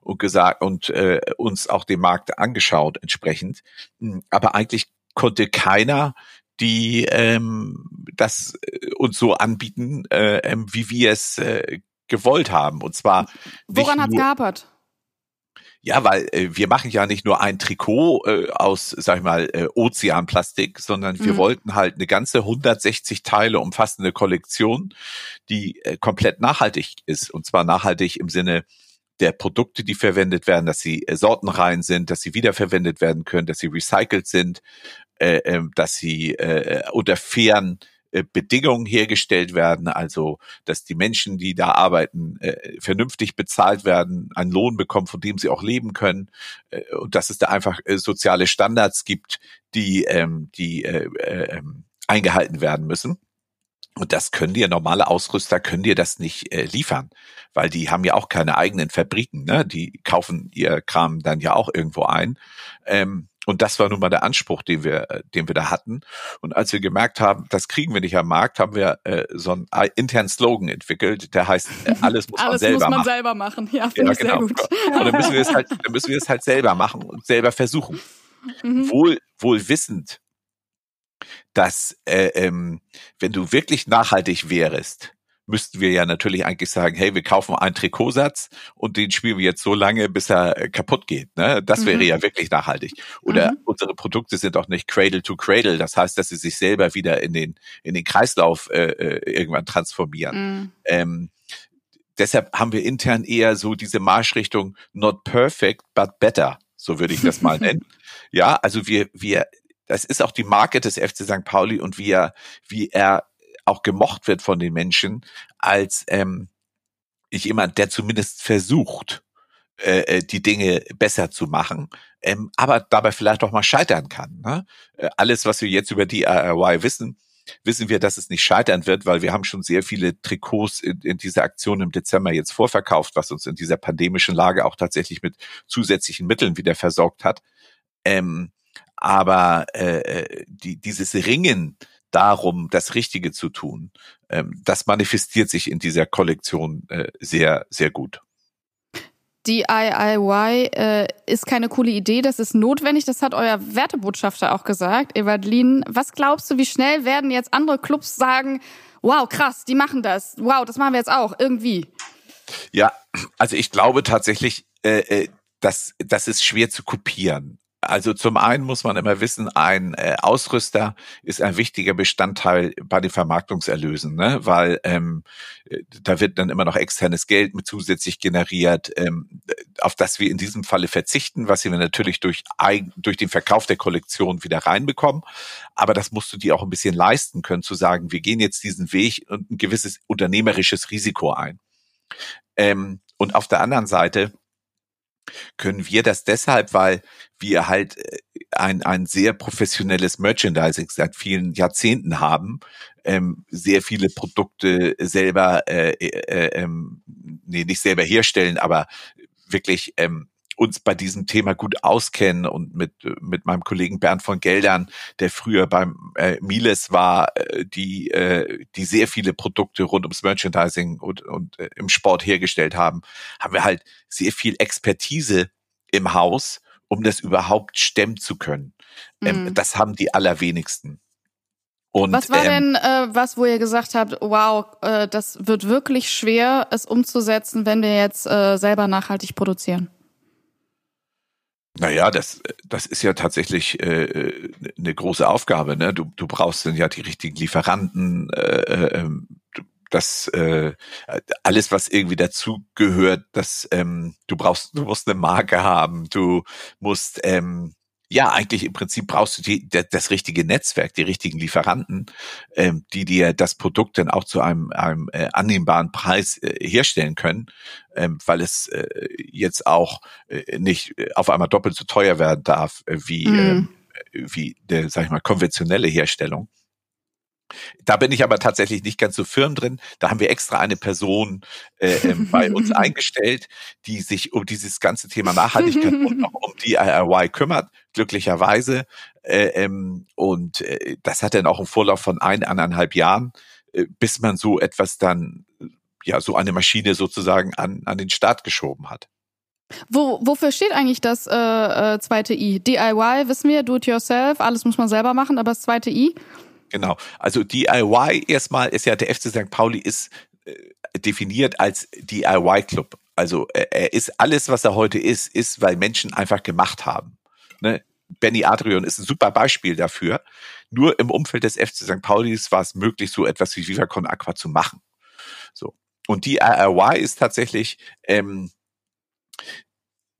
und gesagt und äh, uns auch den Markt angeschaut entsprechend. Hm, aber eigentlich konnte keiner die ähm, das äh, uns so anbieten, äh, ähm, wie wir es äh, gewollt haben. Und zwar woran hat gehapert? Ja, weil äh, wir machen ja nicht nur ein Trikot äh, aus, sag ich mal, äh, Ozeanplastik, sondern wir mhm. wollten halt eine ganze 160 Teile umfassende Kollektion, die äh, komplett nachhaltig ist. Und zwar nachhaltig im Sinne der Produkte, die verwendet werden, dass sie äh, sortenrein sind, dass sie wiederverwendet werden können, dass sie recycelt sind, äh, ähm, dass sie äh, unter fairen äh, Bedingungen hergestellt werden, also dass die Menschen, die da arbeiten, äh, vernünftig bezahlt werden, einen Lohn bekommen, von dem sie auch leben können äh, und dass es da einfach äh, soziale Standards gibt, die, ähm, die äh, äh, ähm, eingehalten werden müssen. Und das können dir normale Ausrüster können dir das nicht äh, liefern, weil die haben ja auch keine eigenen Fabriken, ne? Die kaufen ihr Kram dann ja auch irgendwo ein. Ähm, und das war nun mal der Anspruch, den wir, äh, den wir da hatten. Und als wir gemerkt haben, das kriegen wir nicht am Markt, haben wir äh, so einen internen Slogan entwickelt, der heißt, äh, alles muss alles man selber muss man machen. selber machen. Ja, finde ja, ich genau. sehr gut. Und dann müssen wir es halt, dann müssen wir es halt selber machen und selber versuchen. Mhm. Wohl, wohl wissend, dass äh, ähm, wenn du wirklich nachhaltig wärst, müssten wir ja natürlich eigentlich sagen, hey, wir kaufen einen Trikotsatz und den spielen wir jetzt so lange, bis er äh, kaputt geht. Ne? Das wäre mhm. ja wirklich nachhaltig. Oder mhm. unsere Produkte sind auch nicht Cradle to Cradle. Das heißt, dass sie sich selber wieder in den, in den Kreislauf äh, äh irgendwann transformieren. Mhm. Ähm, deshalb haben wir intern eher so diese Marschrichtung not perfect, but better. So würde ich das mal nennen. Ja, also wir, wir, das ist auch die Marke des FC St. Pauli und wie er, wie er auch gemocht wird von den Menschen als ähm, jemand, der zumindest versucht, äh, äh, die Dinge besser zu machen, ähm, aber dabei vielleicht auch mal scheitern kann. Ne? Äh, alles, was wir jetzt über DIY wissen, wissen wir, dass es nicht scheitern wird, weil wir haben schon sehr viele Trikots in, in dieser Aktion im Dezember jetzt vorverkauft, was uns in dieser pandemischen Lage auch tatsächlich mit zusätzlichen Mitteln wieder versorgt hat. Ähm, aber äh, äh die, dieses Ringen darum, das Richtige zu tun. Ähm, das manifestiert sich in dieser Kollektion äh, sehr, sehr gut. DIY äh, ist keine coole Idee, das ist notwendig, das hat euer Wertebotschafter auch gesagt, Evangeline. Was glaubst du, wie schnell werden jetzt andere Clubs sagen, wow, krass, die machen das, wow, das machen wir jetzt auch, irgendwie? Ja, also ich glaube tatsächlich, äh, äh das, das ist schwer zu kopieren. Also zum einen muss man immer wissen, ein äh, Ausrüster ist ein wichtiger Bestandteil bei den Vermarktungserlösen, ne? weil ähm, äh, da wird dann immer noch externes Geld mit zusätzlich generiert, ähm, auf das wir in diesem Falle verzichten, was wir natürlich durch, durch den Verkauf der Kollektion wieder reinbekommen. Aber das musst du dir auch ein bisschen leisten können, zu sagen, wir gehen jetzt diesen Weg und ein gewisses unternehmerisches Risiko ein. Ähm, und auf der anderen Seite können wir das deshalb, weil wir halt äh, ein, ein sehr professionelles Merchandising seit vielen Jahrzehnten haben, ähm, sehr viele Produkte selber, äh, äh, äh, ähm, nee, nicht selber herstellen, aber wirklich ähm, uns bei diesem Thema gut auskennen und mit, mit meinem Kollegen Bernd von Geldern, der früher beim äh, Miles war, äh, die, äh, die sehr viele Produkte rund ums Merchandising und, und äh, im Sport hergestellt haben, haben wir halt sehr viel Expertise im Haus, um das überhaupt stemmen zu können. Ähm, mhm. Das haben die allerwenigsten. Und, was war ähm, denn äh, was, wo ihr gesagt habt, wow, äh, das wird wirklich schwer, es umzusetzen, wenn wir jetzt äh, selber nachhaltig produzieren? Naja, das, das ist ja tatsächlich äh, eine große Aufgabe. Ne? Du, du brauchst dann ja die richtigen Lieferanten, äh, äh, ähm, das äh, alles, was irgendwie dazu gehört, dass ähm, du brauchst, du musst eine Marke haben, du musst ähm, ja, eigentlich im Prinzip brauchst du die, das richtige Netzwerk, die richtigen Lieferanten, ähm, die dir das Produkt dann auch zu einem, einem äh, annehmbaren Preis äh, herstellen können, ähm, weil es äh, jetzt auch äh, nicht auf einmal doppelt so teuer werden darf äh, wie, mhm. ähm, wie der, sag ich mal, konventionelle Herstellung. Da bin ich aber tatsächlich nicht ganz so firm drin. Da haben wir extra eine Person äh, ähm, bei uns eingestellt, die sich um dieses ganze Thema Nachhaltigkeit und auch um DIY kümmert, glücklicherweise. Äh, ähm, und äh, das hat dann auch einen Vorlauf von ein, anderthalb Jahren, äh, bis man so etwas dann, ja, so eine Maschine sozusagen an, an den Start geschoben hat. Wo, wofür steht eigentlich das äh, äh, zweite I? DIY, wissen wir, do it yourself, alles muss man selber machen, aber das zweite I? Genau. Also DIY erstmal ist ja der FC St. Pauli ist äh, definiert als DIY Club. Also äh, er ist alles, was er heute ist, ist, weil Menschen einfach gemacht haben. Ne? Benny Adrian ist ein super Beispiel dafür. Nur im Umfeld des FC St. Paulis war es möglich, so etwas wie Viva Con Aqua zu machen. So. Und DIY ist tatsächlich ähm,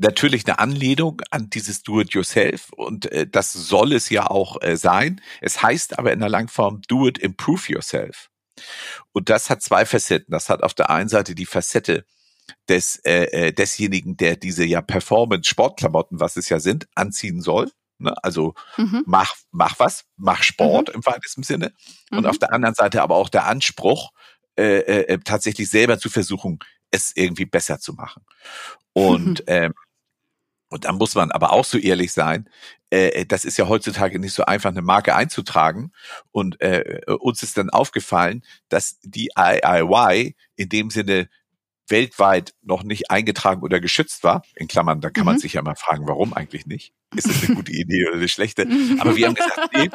natürlich eine Anlehnung an dieses Do-it-yourself und äh, das soll es ja auch äh, sein. Es heißt aber in der Langform Do-it-improve-yourself. Und das hat zwei Facetten. Das hat auf der einen Seite die Facette des äh, äh desjenigen, der diese ja Performance-Sportklamotten, was es ja sind, anziehen soll. Ne? Also mhm. mach mach was, mach Sport mhm. im weitesten Sinne. Und mhm. auf der anderen Seite aber auch der Anspruch, äh, äh, tatsächlich selber zu versuchen, es irgendwie besser zu machen. Und ähm, und dann muss man aber auch so ehrlich sein, äh, das ist ja heutzutage nicht so einfach, eine Marke einzutragen. Und äh, uns ist dann aufgefallen, dass die IIY in dem Sinne weltweit noch nicht eingetragen oder geschützt war. In Klammern, da kann mhm. man sich ja mal fragen, warum eigentlich nicht? Ist das eine gute Idee oder eine schlechte? Aber wir haben gesagt, nee,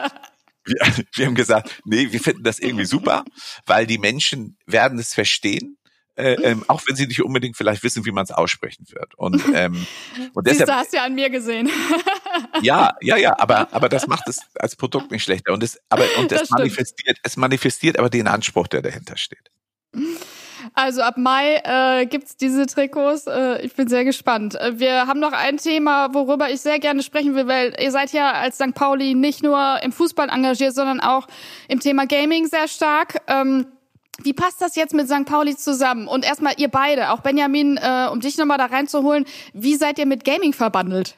wir, wir haben gesagt, nee, wir finden das irgendwie super, weil die Menschen werden es verstehen äh, ähm, auch wenn sie nicht unbedingt vielleicht wissen, wie man es aussprechen wird. Und, ähm, und deshalb, Siehst, hast du ja an mir gesehen. ja, ja, ja, aber, aber das macht es als Produkt nicht schlechter. Und es, aber, und das, das manifestiert, es manifestiert aber den Anspruch, der dahinter steht. Also ab Mai äh, gibt's diese Trikots. Äh, ich bin sehr gespannt. Äh, wir haben noch ein Thema, worüber ich sehr gerne sprechen will, weil ihr seid ja als St. Pauli nicht nur im Fußball engagiert, sondern auch im Thema Gaming sehr stark. Ähm, wie passt das jetzt mit St. Pauli zusammen? Und erstmal ihr beide, auch Benjamin, äh, um dich nochmal da reinzuholen, wie seid ihr mit Gaming verbandelt?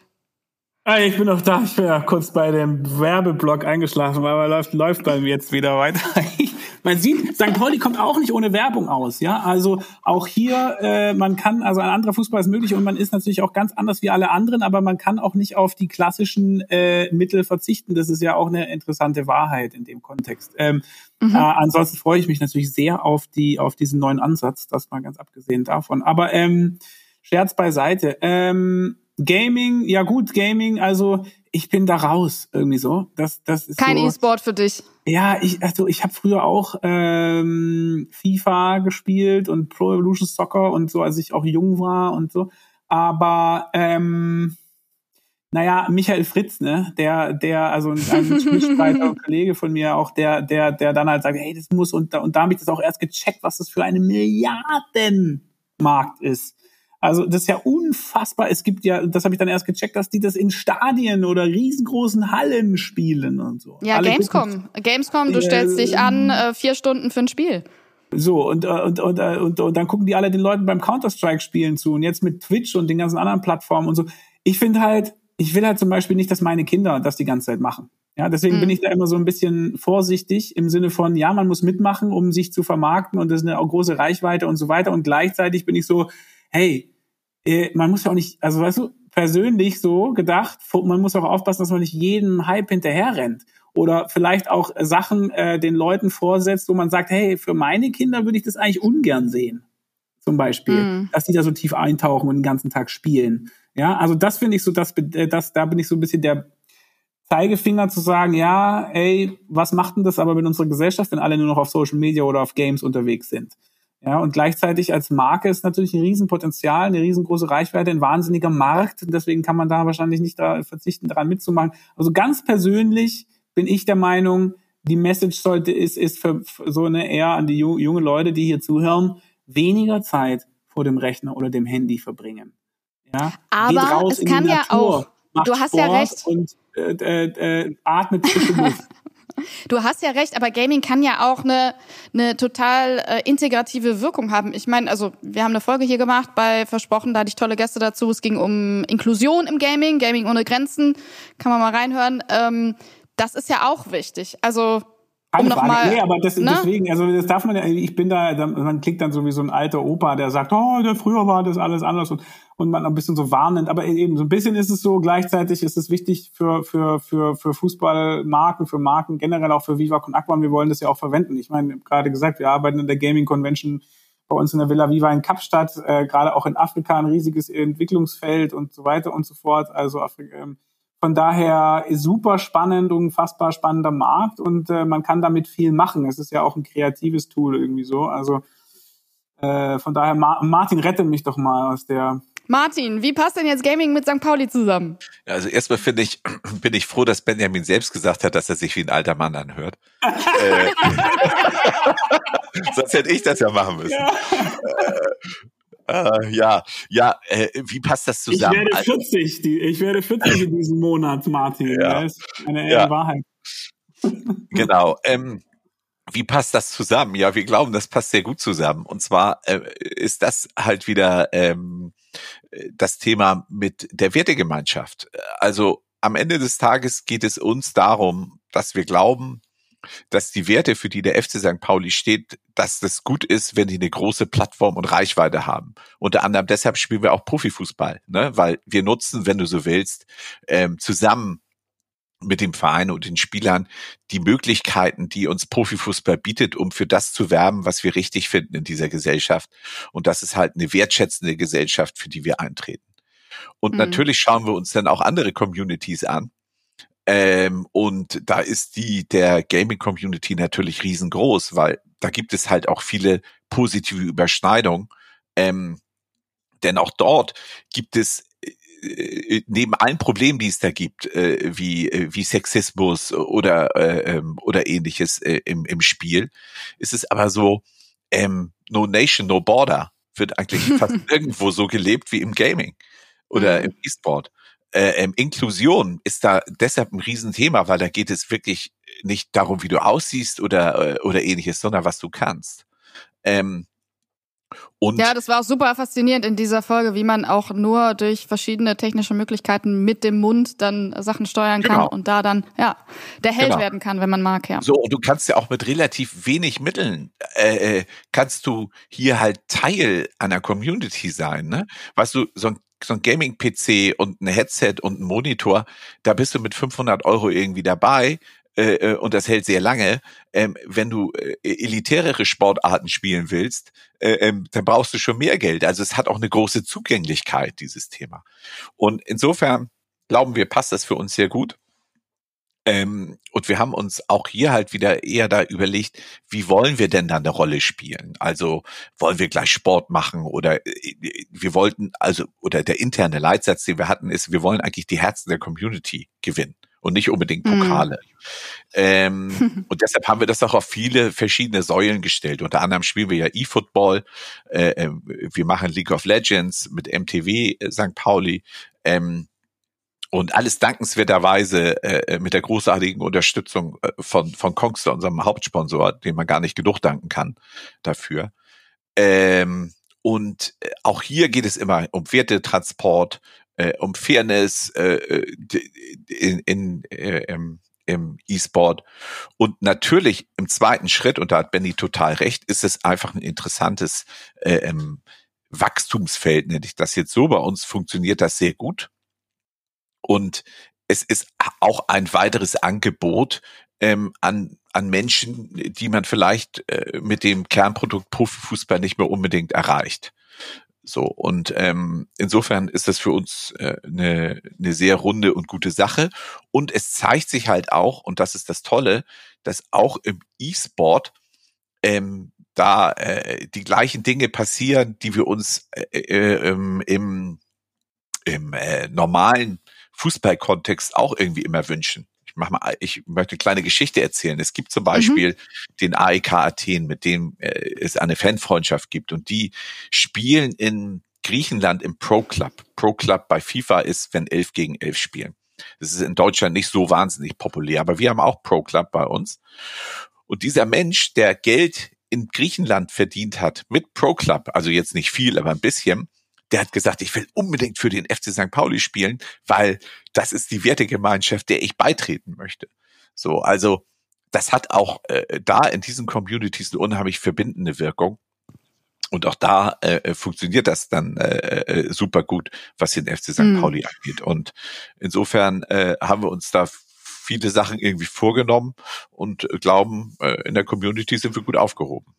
Ich bin noch da. Ich bin ja kurz bei dem Werbeblock eingeschlafen, aber läuft, läuft bei mir jetzt wieder weiter. man sieht, St. Pauli kommt auch nicht ohne Werbung aus, ja. Also auch hier, äh, man kann, also ein anderer Fußball ist möglich und man ist natürlich auch ganz anders wie alle anderen, aber man kann auch nicht auf die klassischen äh, Mittel verzichten. Das ist ja auch eine interessante Wahrheit in dem Kontext. Ähm, mhm. äh, ansonsten freue ich mich natürlich sehr auf die, auf diesen neuen Ansatz, das mal ganz abgesehen davon. Aber ähm, Scherz beiseite. Ähm, Gaming, ja gut, Gaming, also ich bin da raus irgendwie so. Das, das ist Kein so, E-Sport für dich. Ja, ich, also ich habe früher auch ähm, FIFA gespielt und Pro Evolution Soccer und so, als ich auch jung war und so. Aber ähm, naja, Michael Fritz, ne, der, der, also ein Mitstreiter und Kollege von mir auch, der, der, der dann halt sagt, hey, das muss, und, und da habe ich das auch erst gecheckt, was das für eine Milliardenmarkt ist. Also das ist ja unfassbar. Es gibt ja, das habe ich dann erst gecheckt, dass die das in Stadien oder riesengroßen Hallen spielen und so. Ja, Alle Gamescom. Gucken. Gamescom, du stellst dich an, äh, vier Stunden für ein Spiel. So, und, äh, und, und, äh, und, und dann gucken die alle den Leuten beim Counter-Strike spielen zu und jetzt mit Twitch und den ganzen anderen Plattformen und so. Ich finde halt, ich will halt zum Beispiel nicht, dass meine Kinder das die ganze Zeit machen. Ja, deswegen mhm. bin ich da immer so ein bisschen vorsichtig im Sinne von, ja, man muss mitmachen, um sich zu vermarkten und das ist eine große Reichweite und so weiter. Und gleichzeitig bin ich so, hey, äh, man muss ja auch nicht, also weißt du, persönlich so gedacht, man muss auch aufpassen, dass man nicht jedem Hype hinterher rennt oder vielleicht auch Sachen äh, den Leuten vorsetzt, wo man sagt, hey, für meine Kinder würde ich das eigentlich ungern sehen. Zum Beispiel, mm. dass die da so tief eintauchen und den ganzen Tag spielen. Ja, also das finde ich so, dass äh, das, da bin ich so ein bisschen der Zeigefinger zu sagen, ja, ey, was macht denn das aber mit unserer Gesellschaft, wenn alle nur noch auf Social Media oder auf Games unterwegs sind? Ja, und gleichzeitig als Marke ist natürlich ein Riesenpotenzial, eine riesengroße Reichweite, ein wahnsinniger Markt. Und deswegen kann man da wahrscheinlich nicht da verzichten, daran mitzumachen. Also ganz persönlich bin ich der Meinung, die Message sollte ist, ist für, für so eine eher an die junge Leute, die hier zuhören, weniger Zeit vor dem Rechner oder dem Handy verbringen. Ja? Aber es kann ja Natur, auch. Du hast Sport ja recht. Und äh, äh, äh, atmet frische Luft. Du hast ja recht, aber Gaming kann ja auch eine, eine total äh, integrative Wirkung haben. Ich meine, also wir haben eine Folge hier gemacht bei Versprochen, da hatte ich tolle Gäste dazu. Es ging um Inklusion im Gaming, Gaming ohne Grenzen. Kann man mal reinhören. Ähm, das ist ja auch wichtig. Also um noch mal, nee, aber das, ne? deswegen, also das darf man ja, ich bin da, man klingt dann so wie so ein alter Opa, der sagt, oh, der früher war das alles anders und, und man ein bisschen so warnend, aber eben so ein bisschen ist es so, gleichzeitig ist es wichtig für, für, für, für Fußballmarken, für Marken, generell auch für Viva Con Aqua wir wollen das ja auch verwenden. Ich meine, gerade gesagt, wir arbeiten in der Gaming Convention bei uns in der Villa Viva in Kapstadt, äh, gerade auch in Afrika ein riesiges Entwicklungsfeld und so weiter und so fort, also Afrika, ähm, von daher super spannend, unfassbar spannender Markt und äh, man kann damit viel machen. Es ist ja auch ein kreatives Tool irgendwie so. Also äh, von daher, Ma Martin, rette mich doch mal aus der. Martin, wie passt denn jetzt Gaming mit St. Pauli zusammen? Also erstmal finde ich, bin ich froh, dass Benjamin selbst gesagt hat, dass er sich wie ein alter Mann anhört. äh, sonst hätte ich das ja machen müssen. Ja. Äh, ja, ja, äh, wie passt das zusammen? Ich werde 40, die, ich werde 40 in diesem Monat, Martin. Ja. Das ist eine ja. Wahrheit. genau. Ähm, wie passt das zusammen? Ja, wir glauben, das passt sehr gut zusammen. Und zwar äh, ist das halt wieder ähm, das Thema mit der Wertegemeinschaft. Also am Ende des Tages geht es uns darum, dass wir glauben, dass die Werte, für die der FC St. Pauli steht, dass das gut ist, wenn die eine große Plattform und Reichweite haben. Unter anderem deshalb spielen wir auch Profifußball, ne? weil wir nutzen, wenn du so willst, ähm, zusammen mit dem Verein und den Spielern die Möglichkeiten, die uns Profifußball bietet, um für das zu werben, was wir richtig finden in dieser Gesellschaft. Und das ist halt eine wertschätzende Gesellschaft, für die wir eintreten. Und mhm. natürlich schauen wir uns dann auch andere Communities an ähm, und da ist die der Gaming Community natürlich riesengroß, weil da gibt es halt auch viele positive Überschneidungen. Ähm, denn auch dort gibt es äh, äh, neben allen Problemen, die es da gibt, äh, wie äh, wie Sexismus oder äh, ähm, oder ähnliches äh, im im Spiel, ist es aber so ähm, No Nation, No Border wird eigentlich fast irgendwo so gelebt wie im Gaming oder mhm. im E-Sport äh, ähm, Inklusion ist da deshalb ein Riesenthema, weil da geht es wirklich nicht darum, wie du aussiehst oder, äh, oder ähnliches, sondern was du kannst. Ähm, und ja, das war auch super faszinierend in dieser Folge, wie man auch nur durch verschiedene technische Möglichkeiten mit dem Mund dann Sachen steuern kann genau. und da dann ja der Held genau. werden kann, wenn man mag. Ja. So und du kannst ja auch mit relativ wenig Mitteln äh, äh kannst du hier halt Teil einer Community sein, ne? Weißt du, so ein so ein Gaming-PC und ein Headset und ein Monitor, da bist du mit 500 Euro irgendwie dabei äh, äh, und das hält sehr lange. Ähm, wenn du äh, elitärere Sportarten spielen willst, äh, ähm, dann brauchst du schon mehr Geld. Also es hat auch eine große Zugänglichkeit, dieses Thema. Und insofern glauben wir, passt das für uns sehr gut. Ähm, und wir haben uns auch hier halt wieder eher da überlegt, wie wollen wir denn da eine Rolle spielen? Also wollen wir gleich Sport machen oder äh, wir wollten, also, oder der interne Leitsatz, den wir hatten, ist, wir wollen eigentlich die Herzen der Community gewinnen und nicht unbedingt mhm. Pokale. Mhm. Ähm, und deshalb haben wir das auch auf viele verschiedene Säulen gestellt. Unter anderem spielen wir ja E-Football, äh, äh wir machen League of Legends mit MTW äh, St. Pauli. Ähm, und alles dankenswerterweise äh, äh, mit der großartigen Unterstützung äh, von, von Kongster, unserem Hauptsponsor, dem man gar nicht genug danken kann dafür. Ähm, und äh, auch hier geht es immer um Wertetransport, äh, um Fairness äh, in, in, äh, im, im E-Sport. Und natürlich im zweiten Schritt, und da hat Benny total recht, ist es einfach ein interessantes äh, ähm, Wachstumsfeld, nenne ich das jetzt so. Bei uns funktioniert das sehr gut. Und es ist auch ein weiteres Angebot ähm, an, an Menschen, die man vielleicht äh, mit dem Kernprodukt Profifußball nicht mehr unbedingt erreicht. So, und ähm, insofern ist das für uns äh, eine, eine sehr runde und gute Sache. Und es zeigt sich halt auch, und das ist das Tolle, dass auch im E-Sport ähm, da äh, die gleichen Dinge passieren, die wir uns äh, äh, im, im, im äh, normalen Fußballkontext auch irgendwie immer wünschen. Ich mach mal, ich möchte eine kleine Geschichte erzählen. Es gibt zum. Beispiel mhm. den AEK Athen, mit dem äh, es eine Fanfreundschaft gibt und die spielen in Griechenland im Pro Club. Pro Club bei FIFA ist, wenn elf gegen elf spielen. Das ist in Deutschland nicht so wahnsinnig populär, aber wir haben auch Pro Club bei uns. Und dieser Mensch, der Geld in Griechenland verdient hat mit Pro Club, also jetzt nicht viel, aber ein bisschen, der hat gesagt, ich will unbedingt für den FC St. Pauli spielen, weil das ist die Wertegemeinschaft, der ich beitreten möchte. So, also das hat auch äh, da in diesen Communities eine unheimlich verbindende Wirkung. Und auch da äh, funktioniert das dann äh, äh super gut, was den FC St. Mhm. Pauli angeht. Und insofern äh, haben wir uns da viele Sachen irgendwie vorgenommen und glauben, äh, in der Community sind wir gut aufgehoben.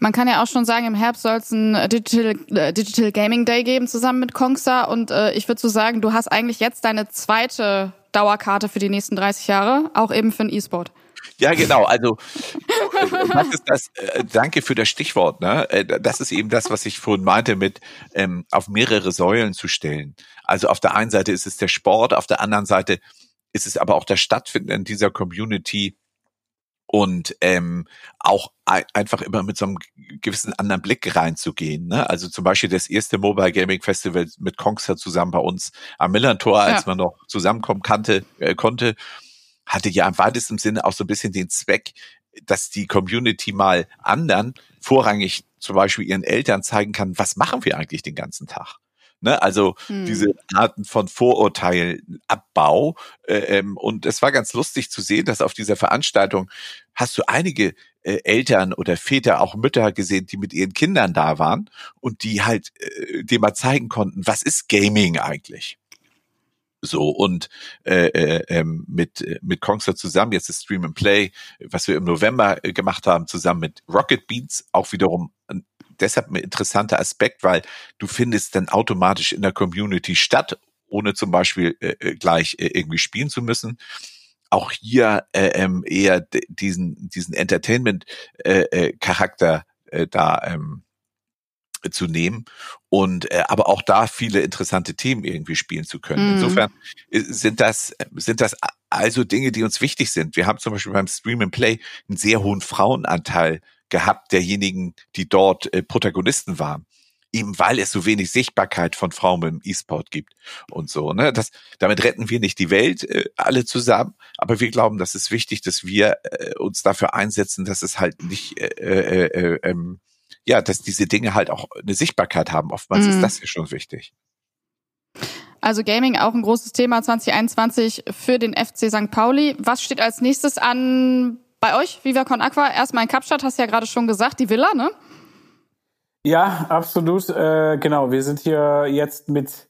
Man kann ja auch schon sagen, im Herbst soll es ein Digital, äh, Digital Gaming Day geben zusammen mit Kongster. Und äh, ich würde so sagen, du hast eigentlich jetzt deine zweite Dauerkarte für die nächsten 30 Jahre, auch eben für den E-Sport. Ja, genau. Also was ist das? Äh, danke für das Stichwort. Ne? Äh, das ist eben das, was ich vorhin meinte, mit ähm, auf mehrere Säulen zu stellen. Also auf der einen Seite ist es der Sport, auf der anderen Seite ist es aber auch das Stattfinden in dieser Community und ähm, auch ein, einfach immer mit so einem gewissen anderen Blick reinzugehen. Ne? Also zum Beispiel das erste Mobile Gaming Festival mit Kongster zusammen bei uns am Millantor, als ja. man noch zusammenkommen kannte, äh, konnte, hatte ja im weitesten Sinne auch so ein bisschen den Zweck, dass die Community mal anderen, vorrangig zum Beispiel ihren Eltern zeigen kann, was machen wir eigentlich den ganzen Tag. Ne? Also hm. diese Arten von Vorurteilabbau. Äh, ähm, und es war ganz lustig zu sehen, dass auf dieser Veranstaltung hast du einige äh, Eltern oder Väter, auch Mütter gesehen, die mit ihren Kindern da waren und die halt äh, dem mal zeigen konnten, was ist Gaming eigentlich? So und äh, äh, ähm, mit mit Kongster zusammen jetzt das Stream and Play, was wir im November äh, gemacht haben, zusammen mit Rocket Beans, auch wiederum ein deshalb ein interessanter Aspekt, weil du findest dann automatisch in der Community statt, ohne zum Beispiel äh, äh gleich äh, irgendwie spielen zu müssen. Auch hier äh, ähm, eher diesen diesen Entertainment-Charakter äh, äh, da ähm, zu nehmen und äh, aber auch da viele interessante Themen irgendwie spielen zu können. Mm. Insofern äh, sind das sind das also Dinge, die uns wichtig sind. Wir haben zum Beispiel beim Stream and Play einen sehr hohen Frauenanteil gehabt derjenigen, die dort äh, Protagonisten waren. Eben weil es so wenig Sichtbarkeit von Frauen im E-Sport gibt und so. Ne? Das, damit retten wir nicht die Welt äh, alle zusammen, aber wir glauben, dass es wichtig, dass wir äh, uns dafür einsetzen, dass es halt nicht, äh, äh, äh, ähm, ja, dass diese Dinge halt auch eine Sichtbarkeit haben. Oftmals mhm. ist das ja schon wichtig. Also Gaming auch ein großes Thema 2021 für den FC St. Pauli. Was steht als nächstes an bei euch, Viva Con Aqua, erstmal in Kapstadt, hast du ja gerade schon gesagt, die Villa, ne? Ja, absolut. Äh, genau, wir sind hier jetzt mit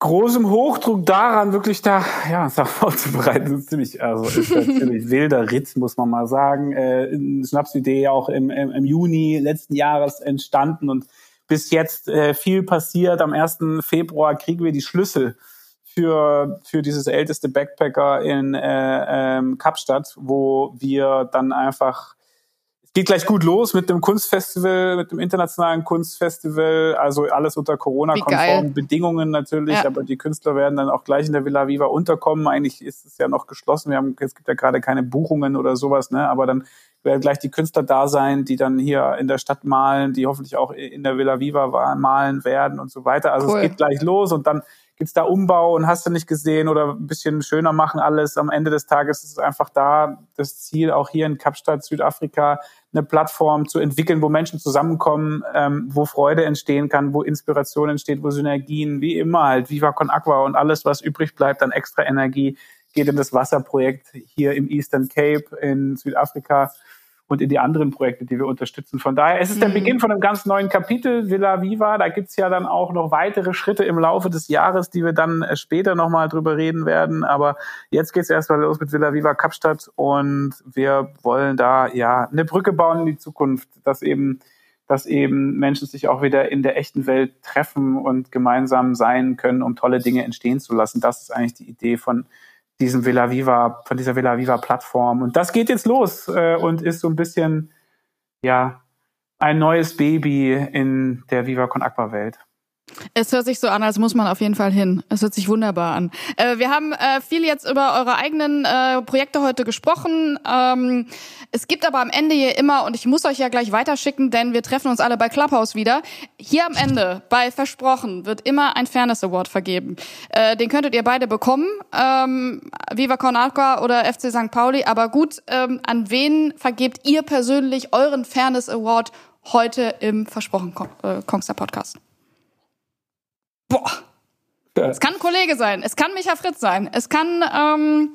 großem Hochdruck daran, wirklich da, ja, uns vorzubereiten. Das ist ziemlich, also ist ein ziemlich wilder Ritt, muss man mal sagen. Äh, eine Schnapsidee auch im, im, im Juni letzten Jahres entstanden und bis jetzt äh, viel passiert. Am 1. Februar kriegen wir die Schlüssel für, für dieses älteste Backpacker in äh, ähm, Kapstadt, wo wir dann einfach geht gleich gut los mit dem Kunstfestival, mit dem internationalen Kunstfestival, also alles unter Corona-konformen Bedingungen natürlich, ja. aber die Künstler werden dann auch gleich in der Villa Viva unterkommen. Eigentlich ist es ja noch geschlossen. Wir haben, es gibt ja gerade keine Buchungen oder sowas, ne? Aber dann werden gleich die Künstler da sein, die dann hier in der Stadt malen, die hoffentlich auch in der Villa Viva malen werden und so weiter. Also cool. es geht gleich los und dann gibt's da Umbau und hast du nicht gesehen oder ein bisschen schöner machen alles. Am Ende des Tages ist es einfach da das Ziel, auch hier in Kapstadt, Südafrika, eine Plattform zu entwickeln, wo Menschen zusammenkommen, ähm, wo Freude entstehen kann, wo Inspiration entsteht, wo Synergien, wie immer halt, Viva Con Aqua und alles, was übrig bleibt an extra Energie, geht in das Wasserprojekt hier im Eastern Cape in Südafrika und in die anderen Projekte, die wir unterstützen. Von daher es ist es der mhm. Beginn von einem ganz neuen Kapitel Villa Viva. Da gibt's ja dann auch noch weitere Schritte im Laufe des Jahres, die wir dann äh, später nochmal drüber reden werden. Aber jetzt geht's erstmal los mit Villa Viva Kapstadt und wir wollen da ja eine Brücke bauen in die Zukunft, dass eben dass eben Menschen sich auch wieder in der echten Welt treffen und gemeinsam sein können, um tolle Dinge entstehen zu lassen. Das ist eigentlich die Idee von diesem Villa Viva, von dieser Villa Viva Plattform. Und das geht jetzt los äh, und ist so ein bisschen, ja, ein neues Baby in der Viva Con Aqua Welt. Es hört sich so an, als muss man auf jeden Fall hin. Es hört sich wunderbar an. Äh, wir haben äh, viel jetzt über eure eigenen äh, Projekte heute gesprochen. Ähm, es gibt aber am Ende hier immer, und ich muss euch ja gleich weiterschicken, denn wir treffen uns alle bei Clubhouse wieder. Hier am Ende, bei Versprochen, wird immer ein Fairness Award vergeben. Äh, den könntet ihr beide bekommen. Ähm, Viva Con Aqua oder FC St. Pauli. Aber gut, ähm, an wen vergebt ihr persönlich euren Fairness Award heute im Versprochen äh, Kongster Podcast? Boah. Es kann ein Kollege sein. Es kann Micha Fritz sein. Es kann. Ähm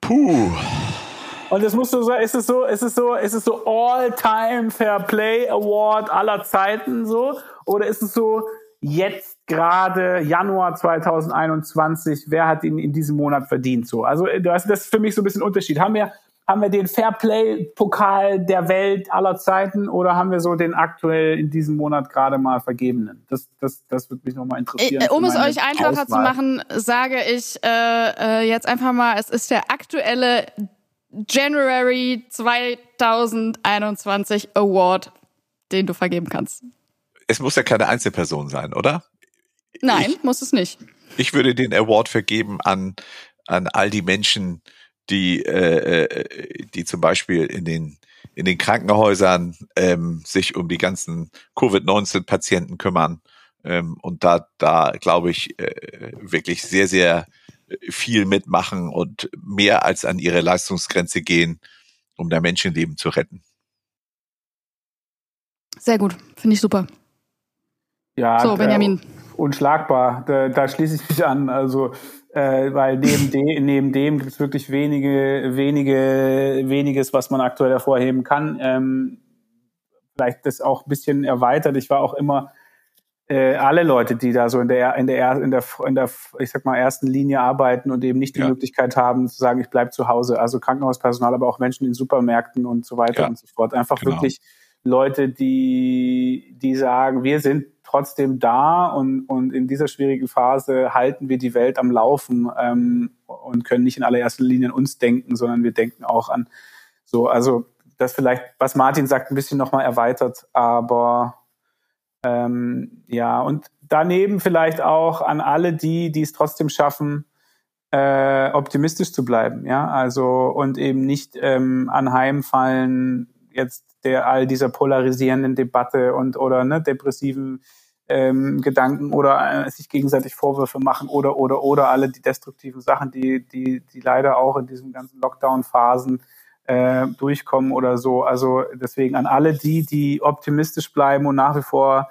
Puh. Und es musst du so, ist es so, ist es so, ist es so All-Time Fair Play Award aller Zeiten so? Oder ist es so jetzt gerade Januar 2021, wer hat ihn in diesem Monat verdient so? Also das ist für mich so ein bisschen Unterschied. Haben wir haben wir den Fairplay-Pokal der Welt aller Zeiten oder haben wir so den aktuell in diesem Monat gerade mal vergebenen? Das, das, das würde mich nochmal interessieren. Äh, um es euch einfacher Auswahl. zu machen, sage ich äh, äh, jetzt einfach mal, es ist der aktuelle January 2021 Award, den du vergeben kannst. Es muss ja keine Einzelperson sein, oder? Nein, ich, muss es nicht. Ich würde den Award vergeben an, an all die Menschen, die, äh, äh, die zum Beispiel in den in den Krankenhäusern ähm, sich um die ganzen Covid-19-Patienten kümmern ähm, und da, da glaube ich, äh, wirklich sehr, sehr viel mitmachen und mehr als an ihre Leistungsgrenze gehen, um da Menschenleben zu retten. Sehr gut, finde ich super. Ja, so, Benjamin. unschlagbar, da, da schließe ich mich an. Also äh, weil neben, de, neben dem gibt es wirklich wenige, wenige, weniges, was man aktuell hervorheben kann. Ähm, vielleicht das auch ein bisschen erweitert. Ich war auch immer äh, alle Leute, die da so in der in der in der in der ich sag mal ersten Linie arbeiten und eben nicht die ja. Möglichkeit haben zu sagen, ich bleib zu Hause. Also Krankenhauspersonal, aber auch Menschen in Supermärkten und so weiter ja. und so fort. Einfach genau. wirklich Leute, die die sagen, wir sind trotzdem da und, und in dieser schwierigen Phase halten wir die Welt am Laufen ähm, und können nicht in allererster Linie an uns denken, sondern wir denken auch an so, also das vielleicht, was Martin sagt, ein bisschen nochmal erweitert, aber ähm, ja, und daneben vielleicht auch an alle die, die es trotzdem schaffen, äh, optimistisch zu bleiben, ja, also und eben nicht ähm, anheimfallen jetzt der all dieser polarisierenden Debatte und oder ne, depressiven ähm, Gedanken oder äh, sich gegenseitig Vorwürfe machen oder oder oder alle die destruktiven Sachen, die die die leider auch in diesen ganzen Lockdown-Phasen äh, durchkommen oder so. Also deswegen an alle die, die optimistisch bleiben und nach wie vor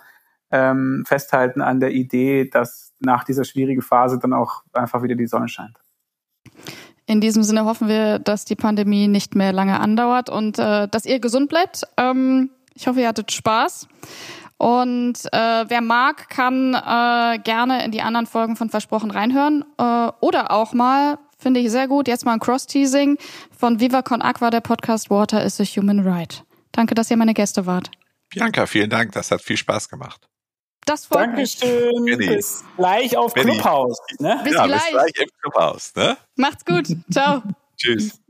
ähm, festhalten an der Idee, dass nach dieser schwierigen Phase dann auch einfach wieder die Sonne scheint. In diesem Sinne hoffen wir, dass die Pandemie nicht mehr lange andauert und äh, dass ihr gesund bleibt. Ähm, ich hoffe, ihr hattet Spaß. Und äh, wer mag, kann äh, gerne in die anderen Folgen von Versprochen reinhören. Äh, oder auch mal, finde ich sehr gut, jetzt mal ein Cross-Teasing von Viva Con Aqua, der Podcast Water is a Human Right. Danke, dass ihr meine Gäste wart. Bianca, vielen Dank. Das hat viel Spaß gemacht. Das freut Dankeschön. Benni. Bis gleich auf Benni. Clubhouse. Ne? Bis ja, gleich. bis gleich im Clubhaus. Ne? Macht's gut. Ciao. Tschüss.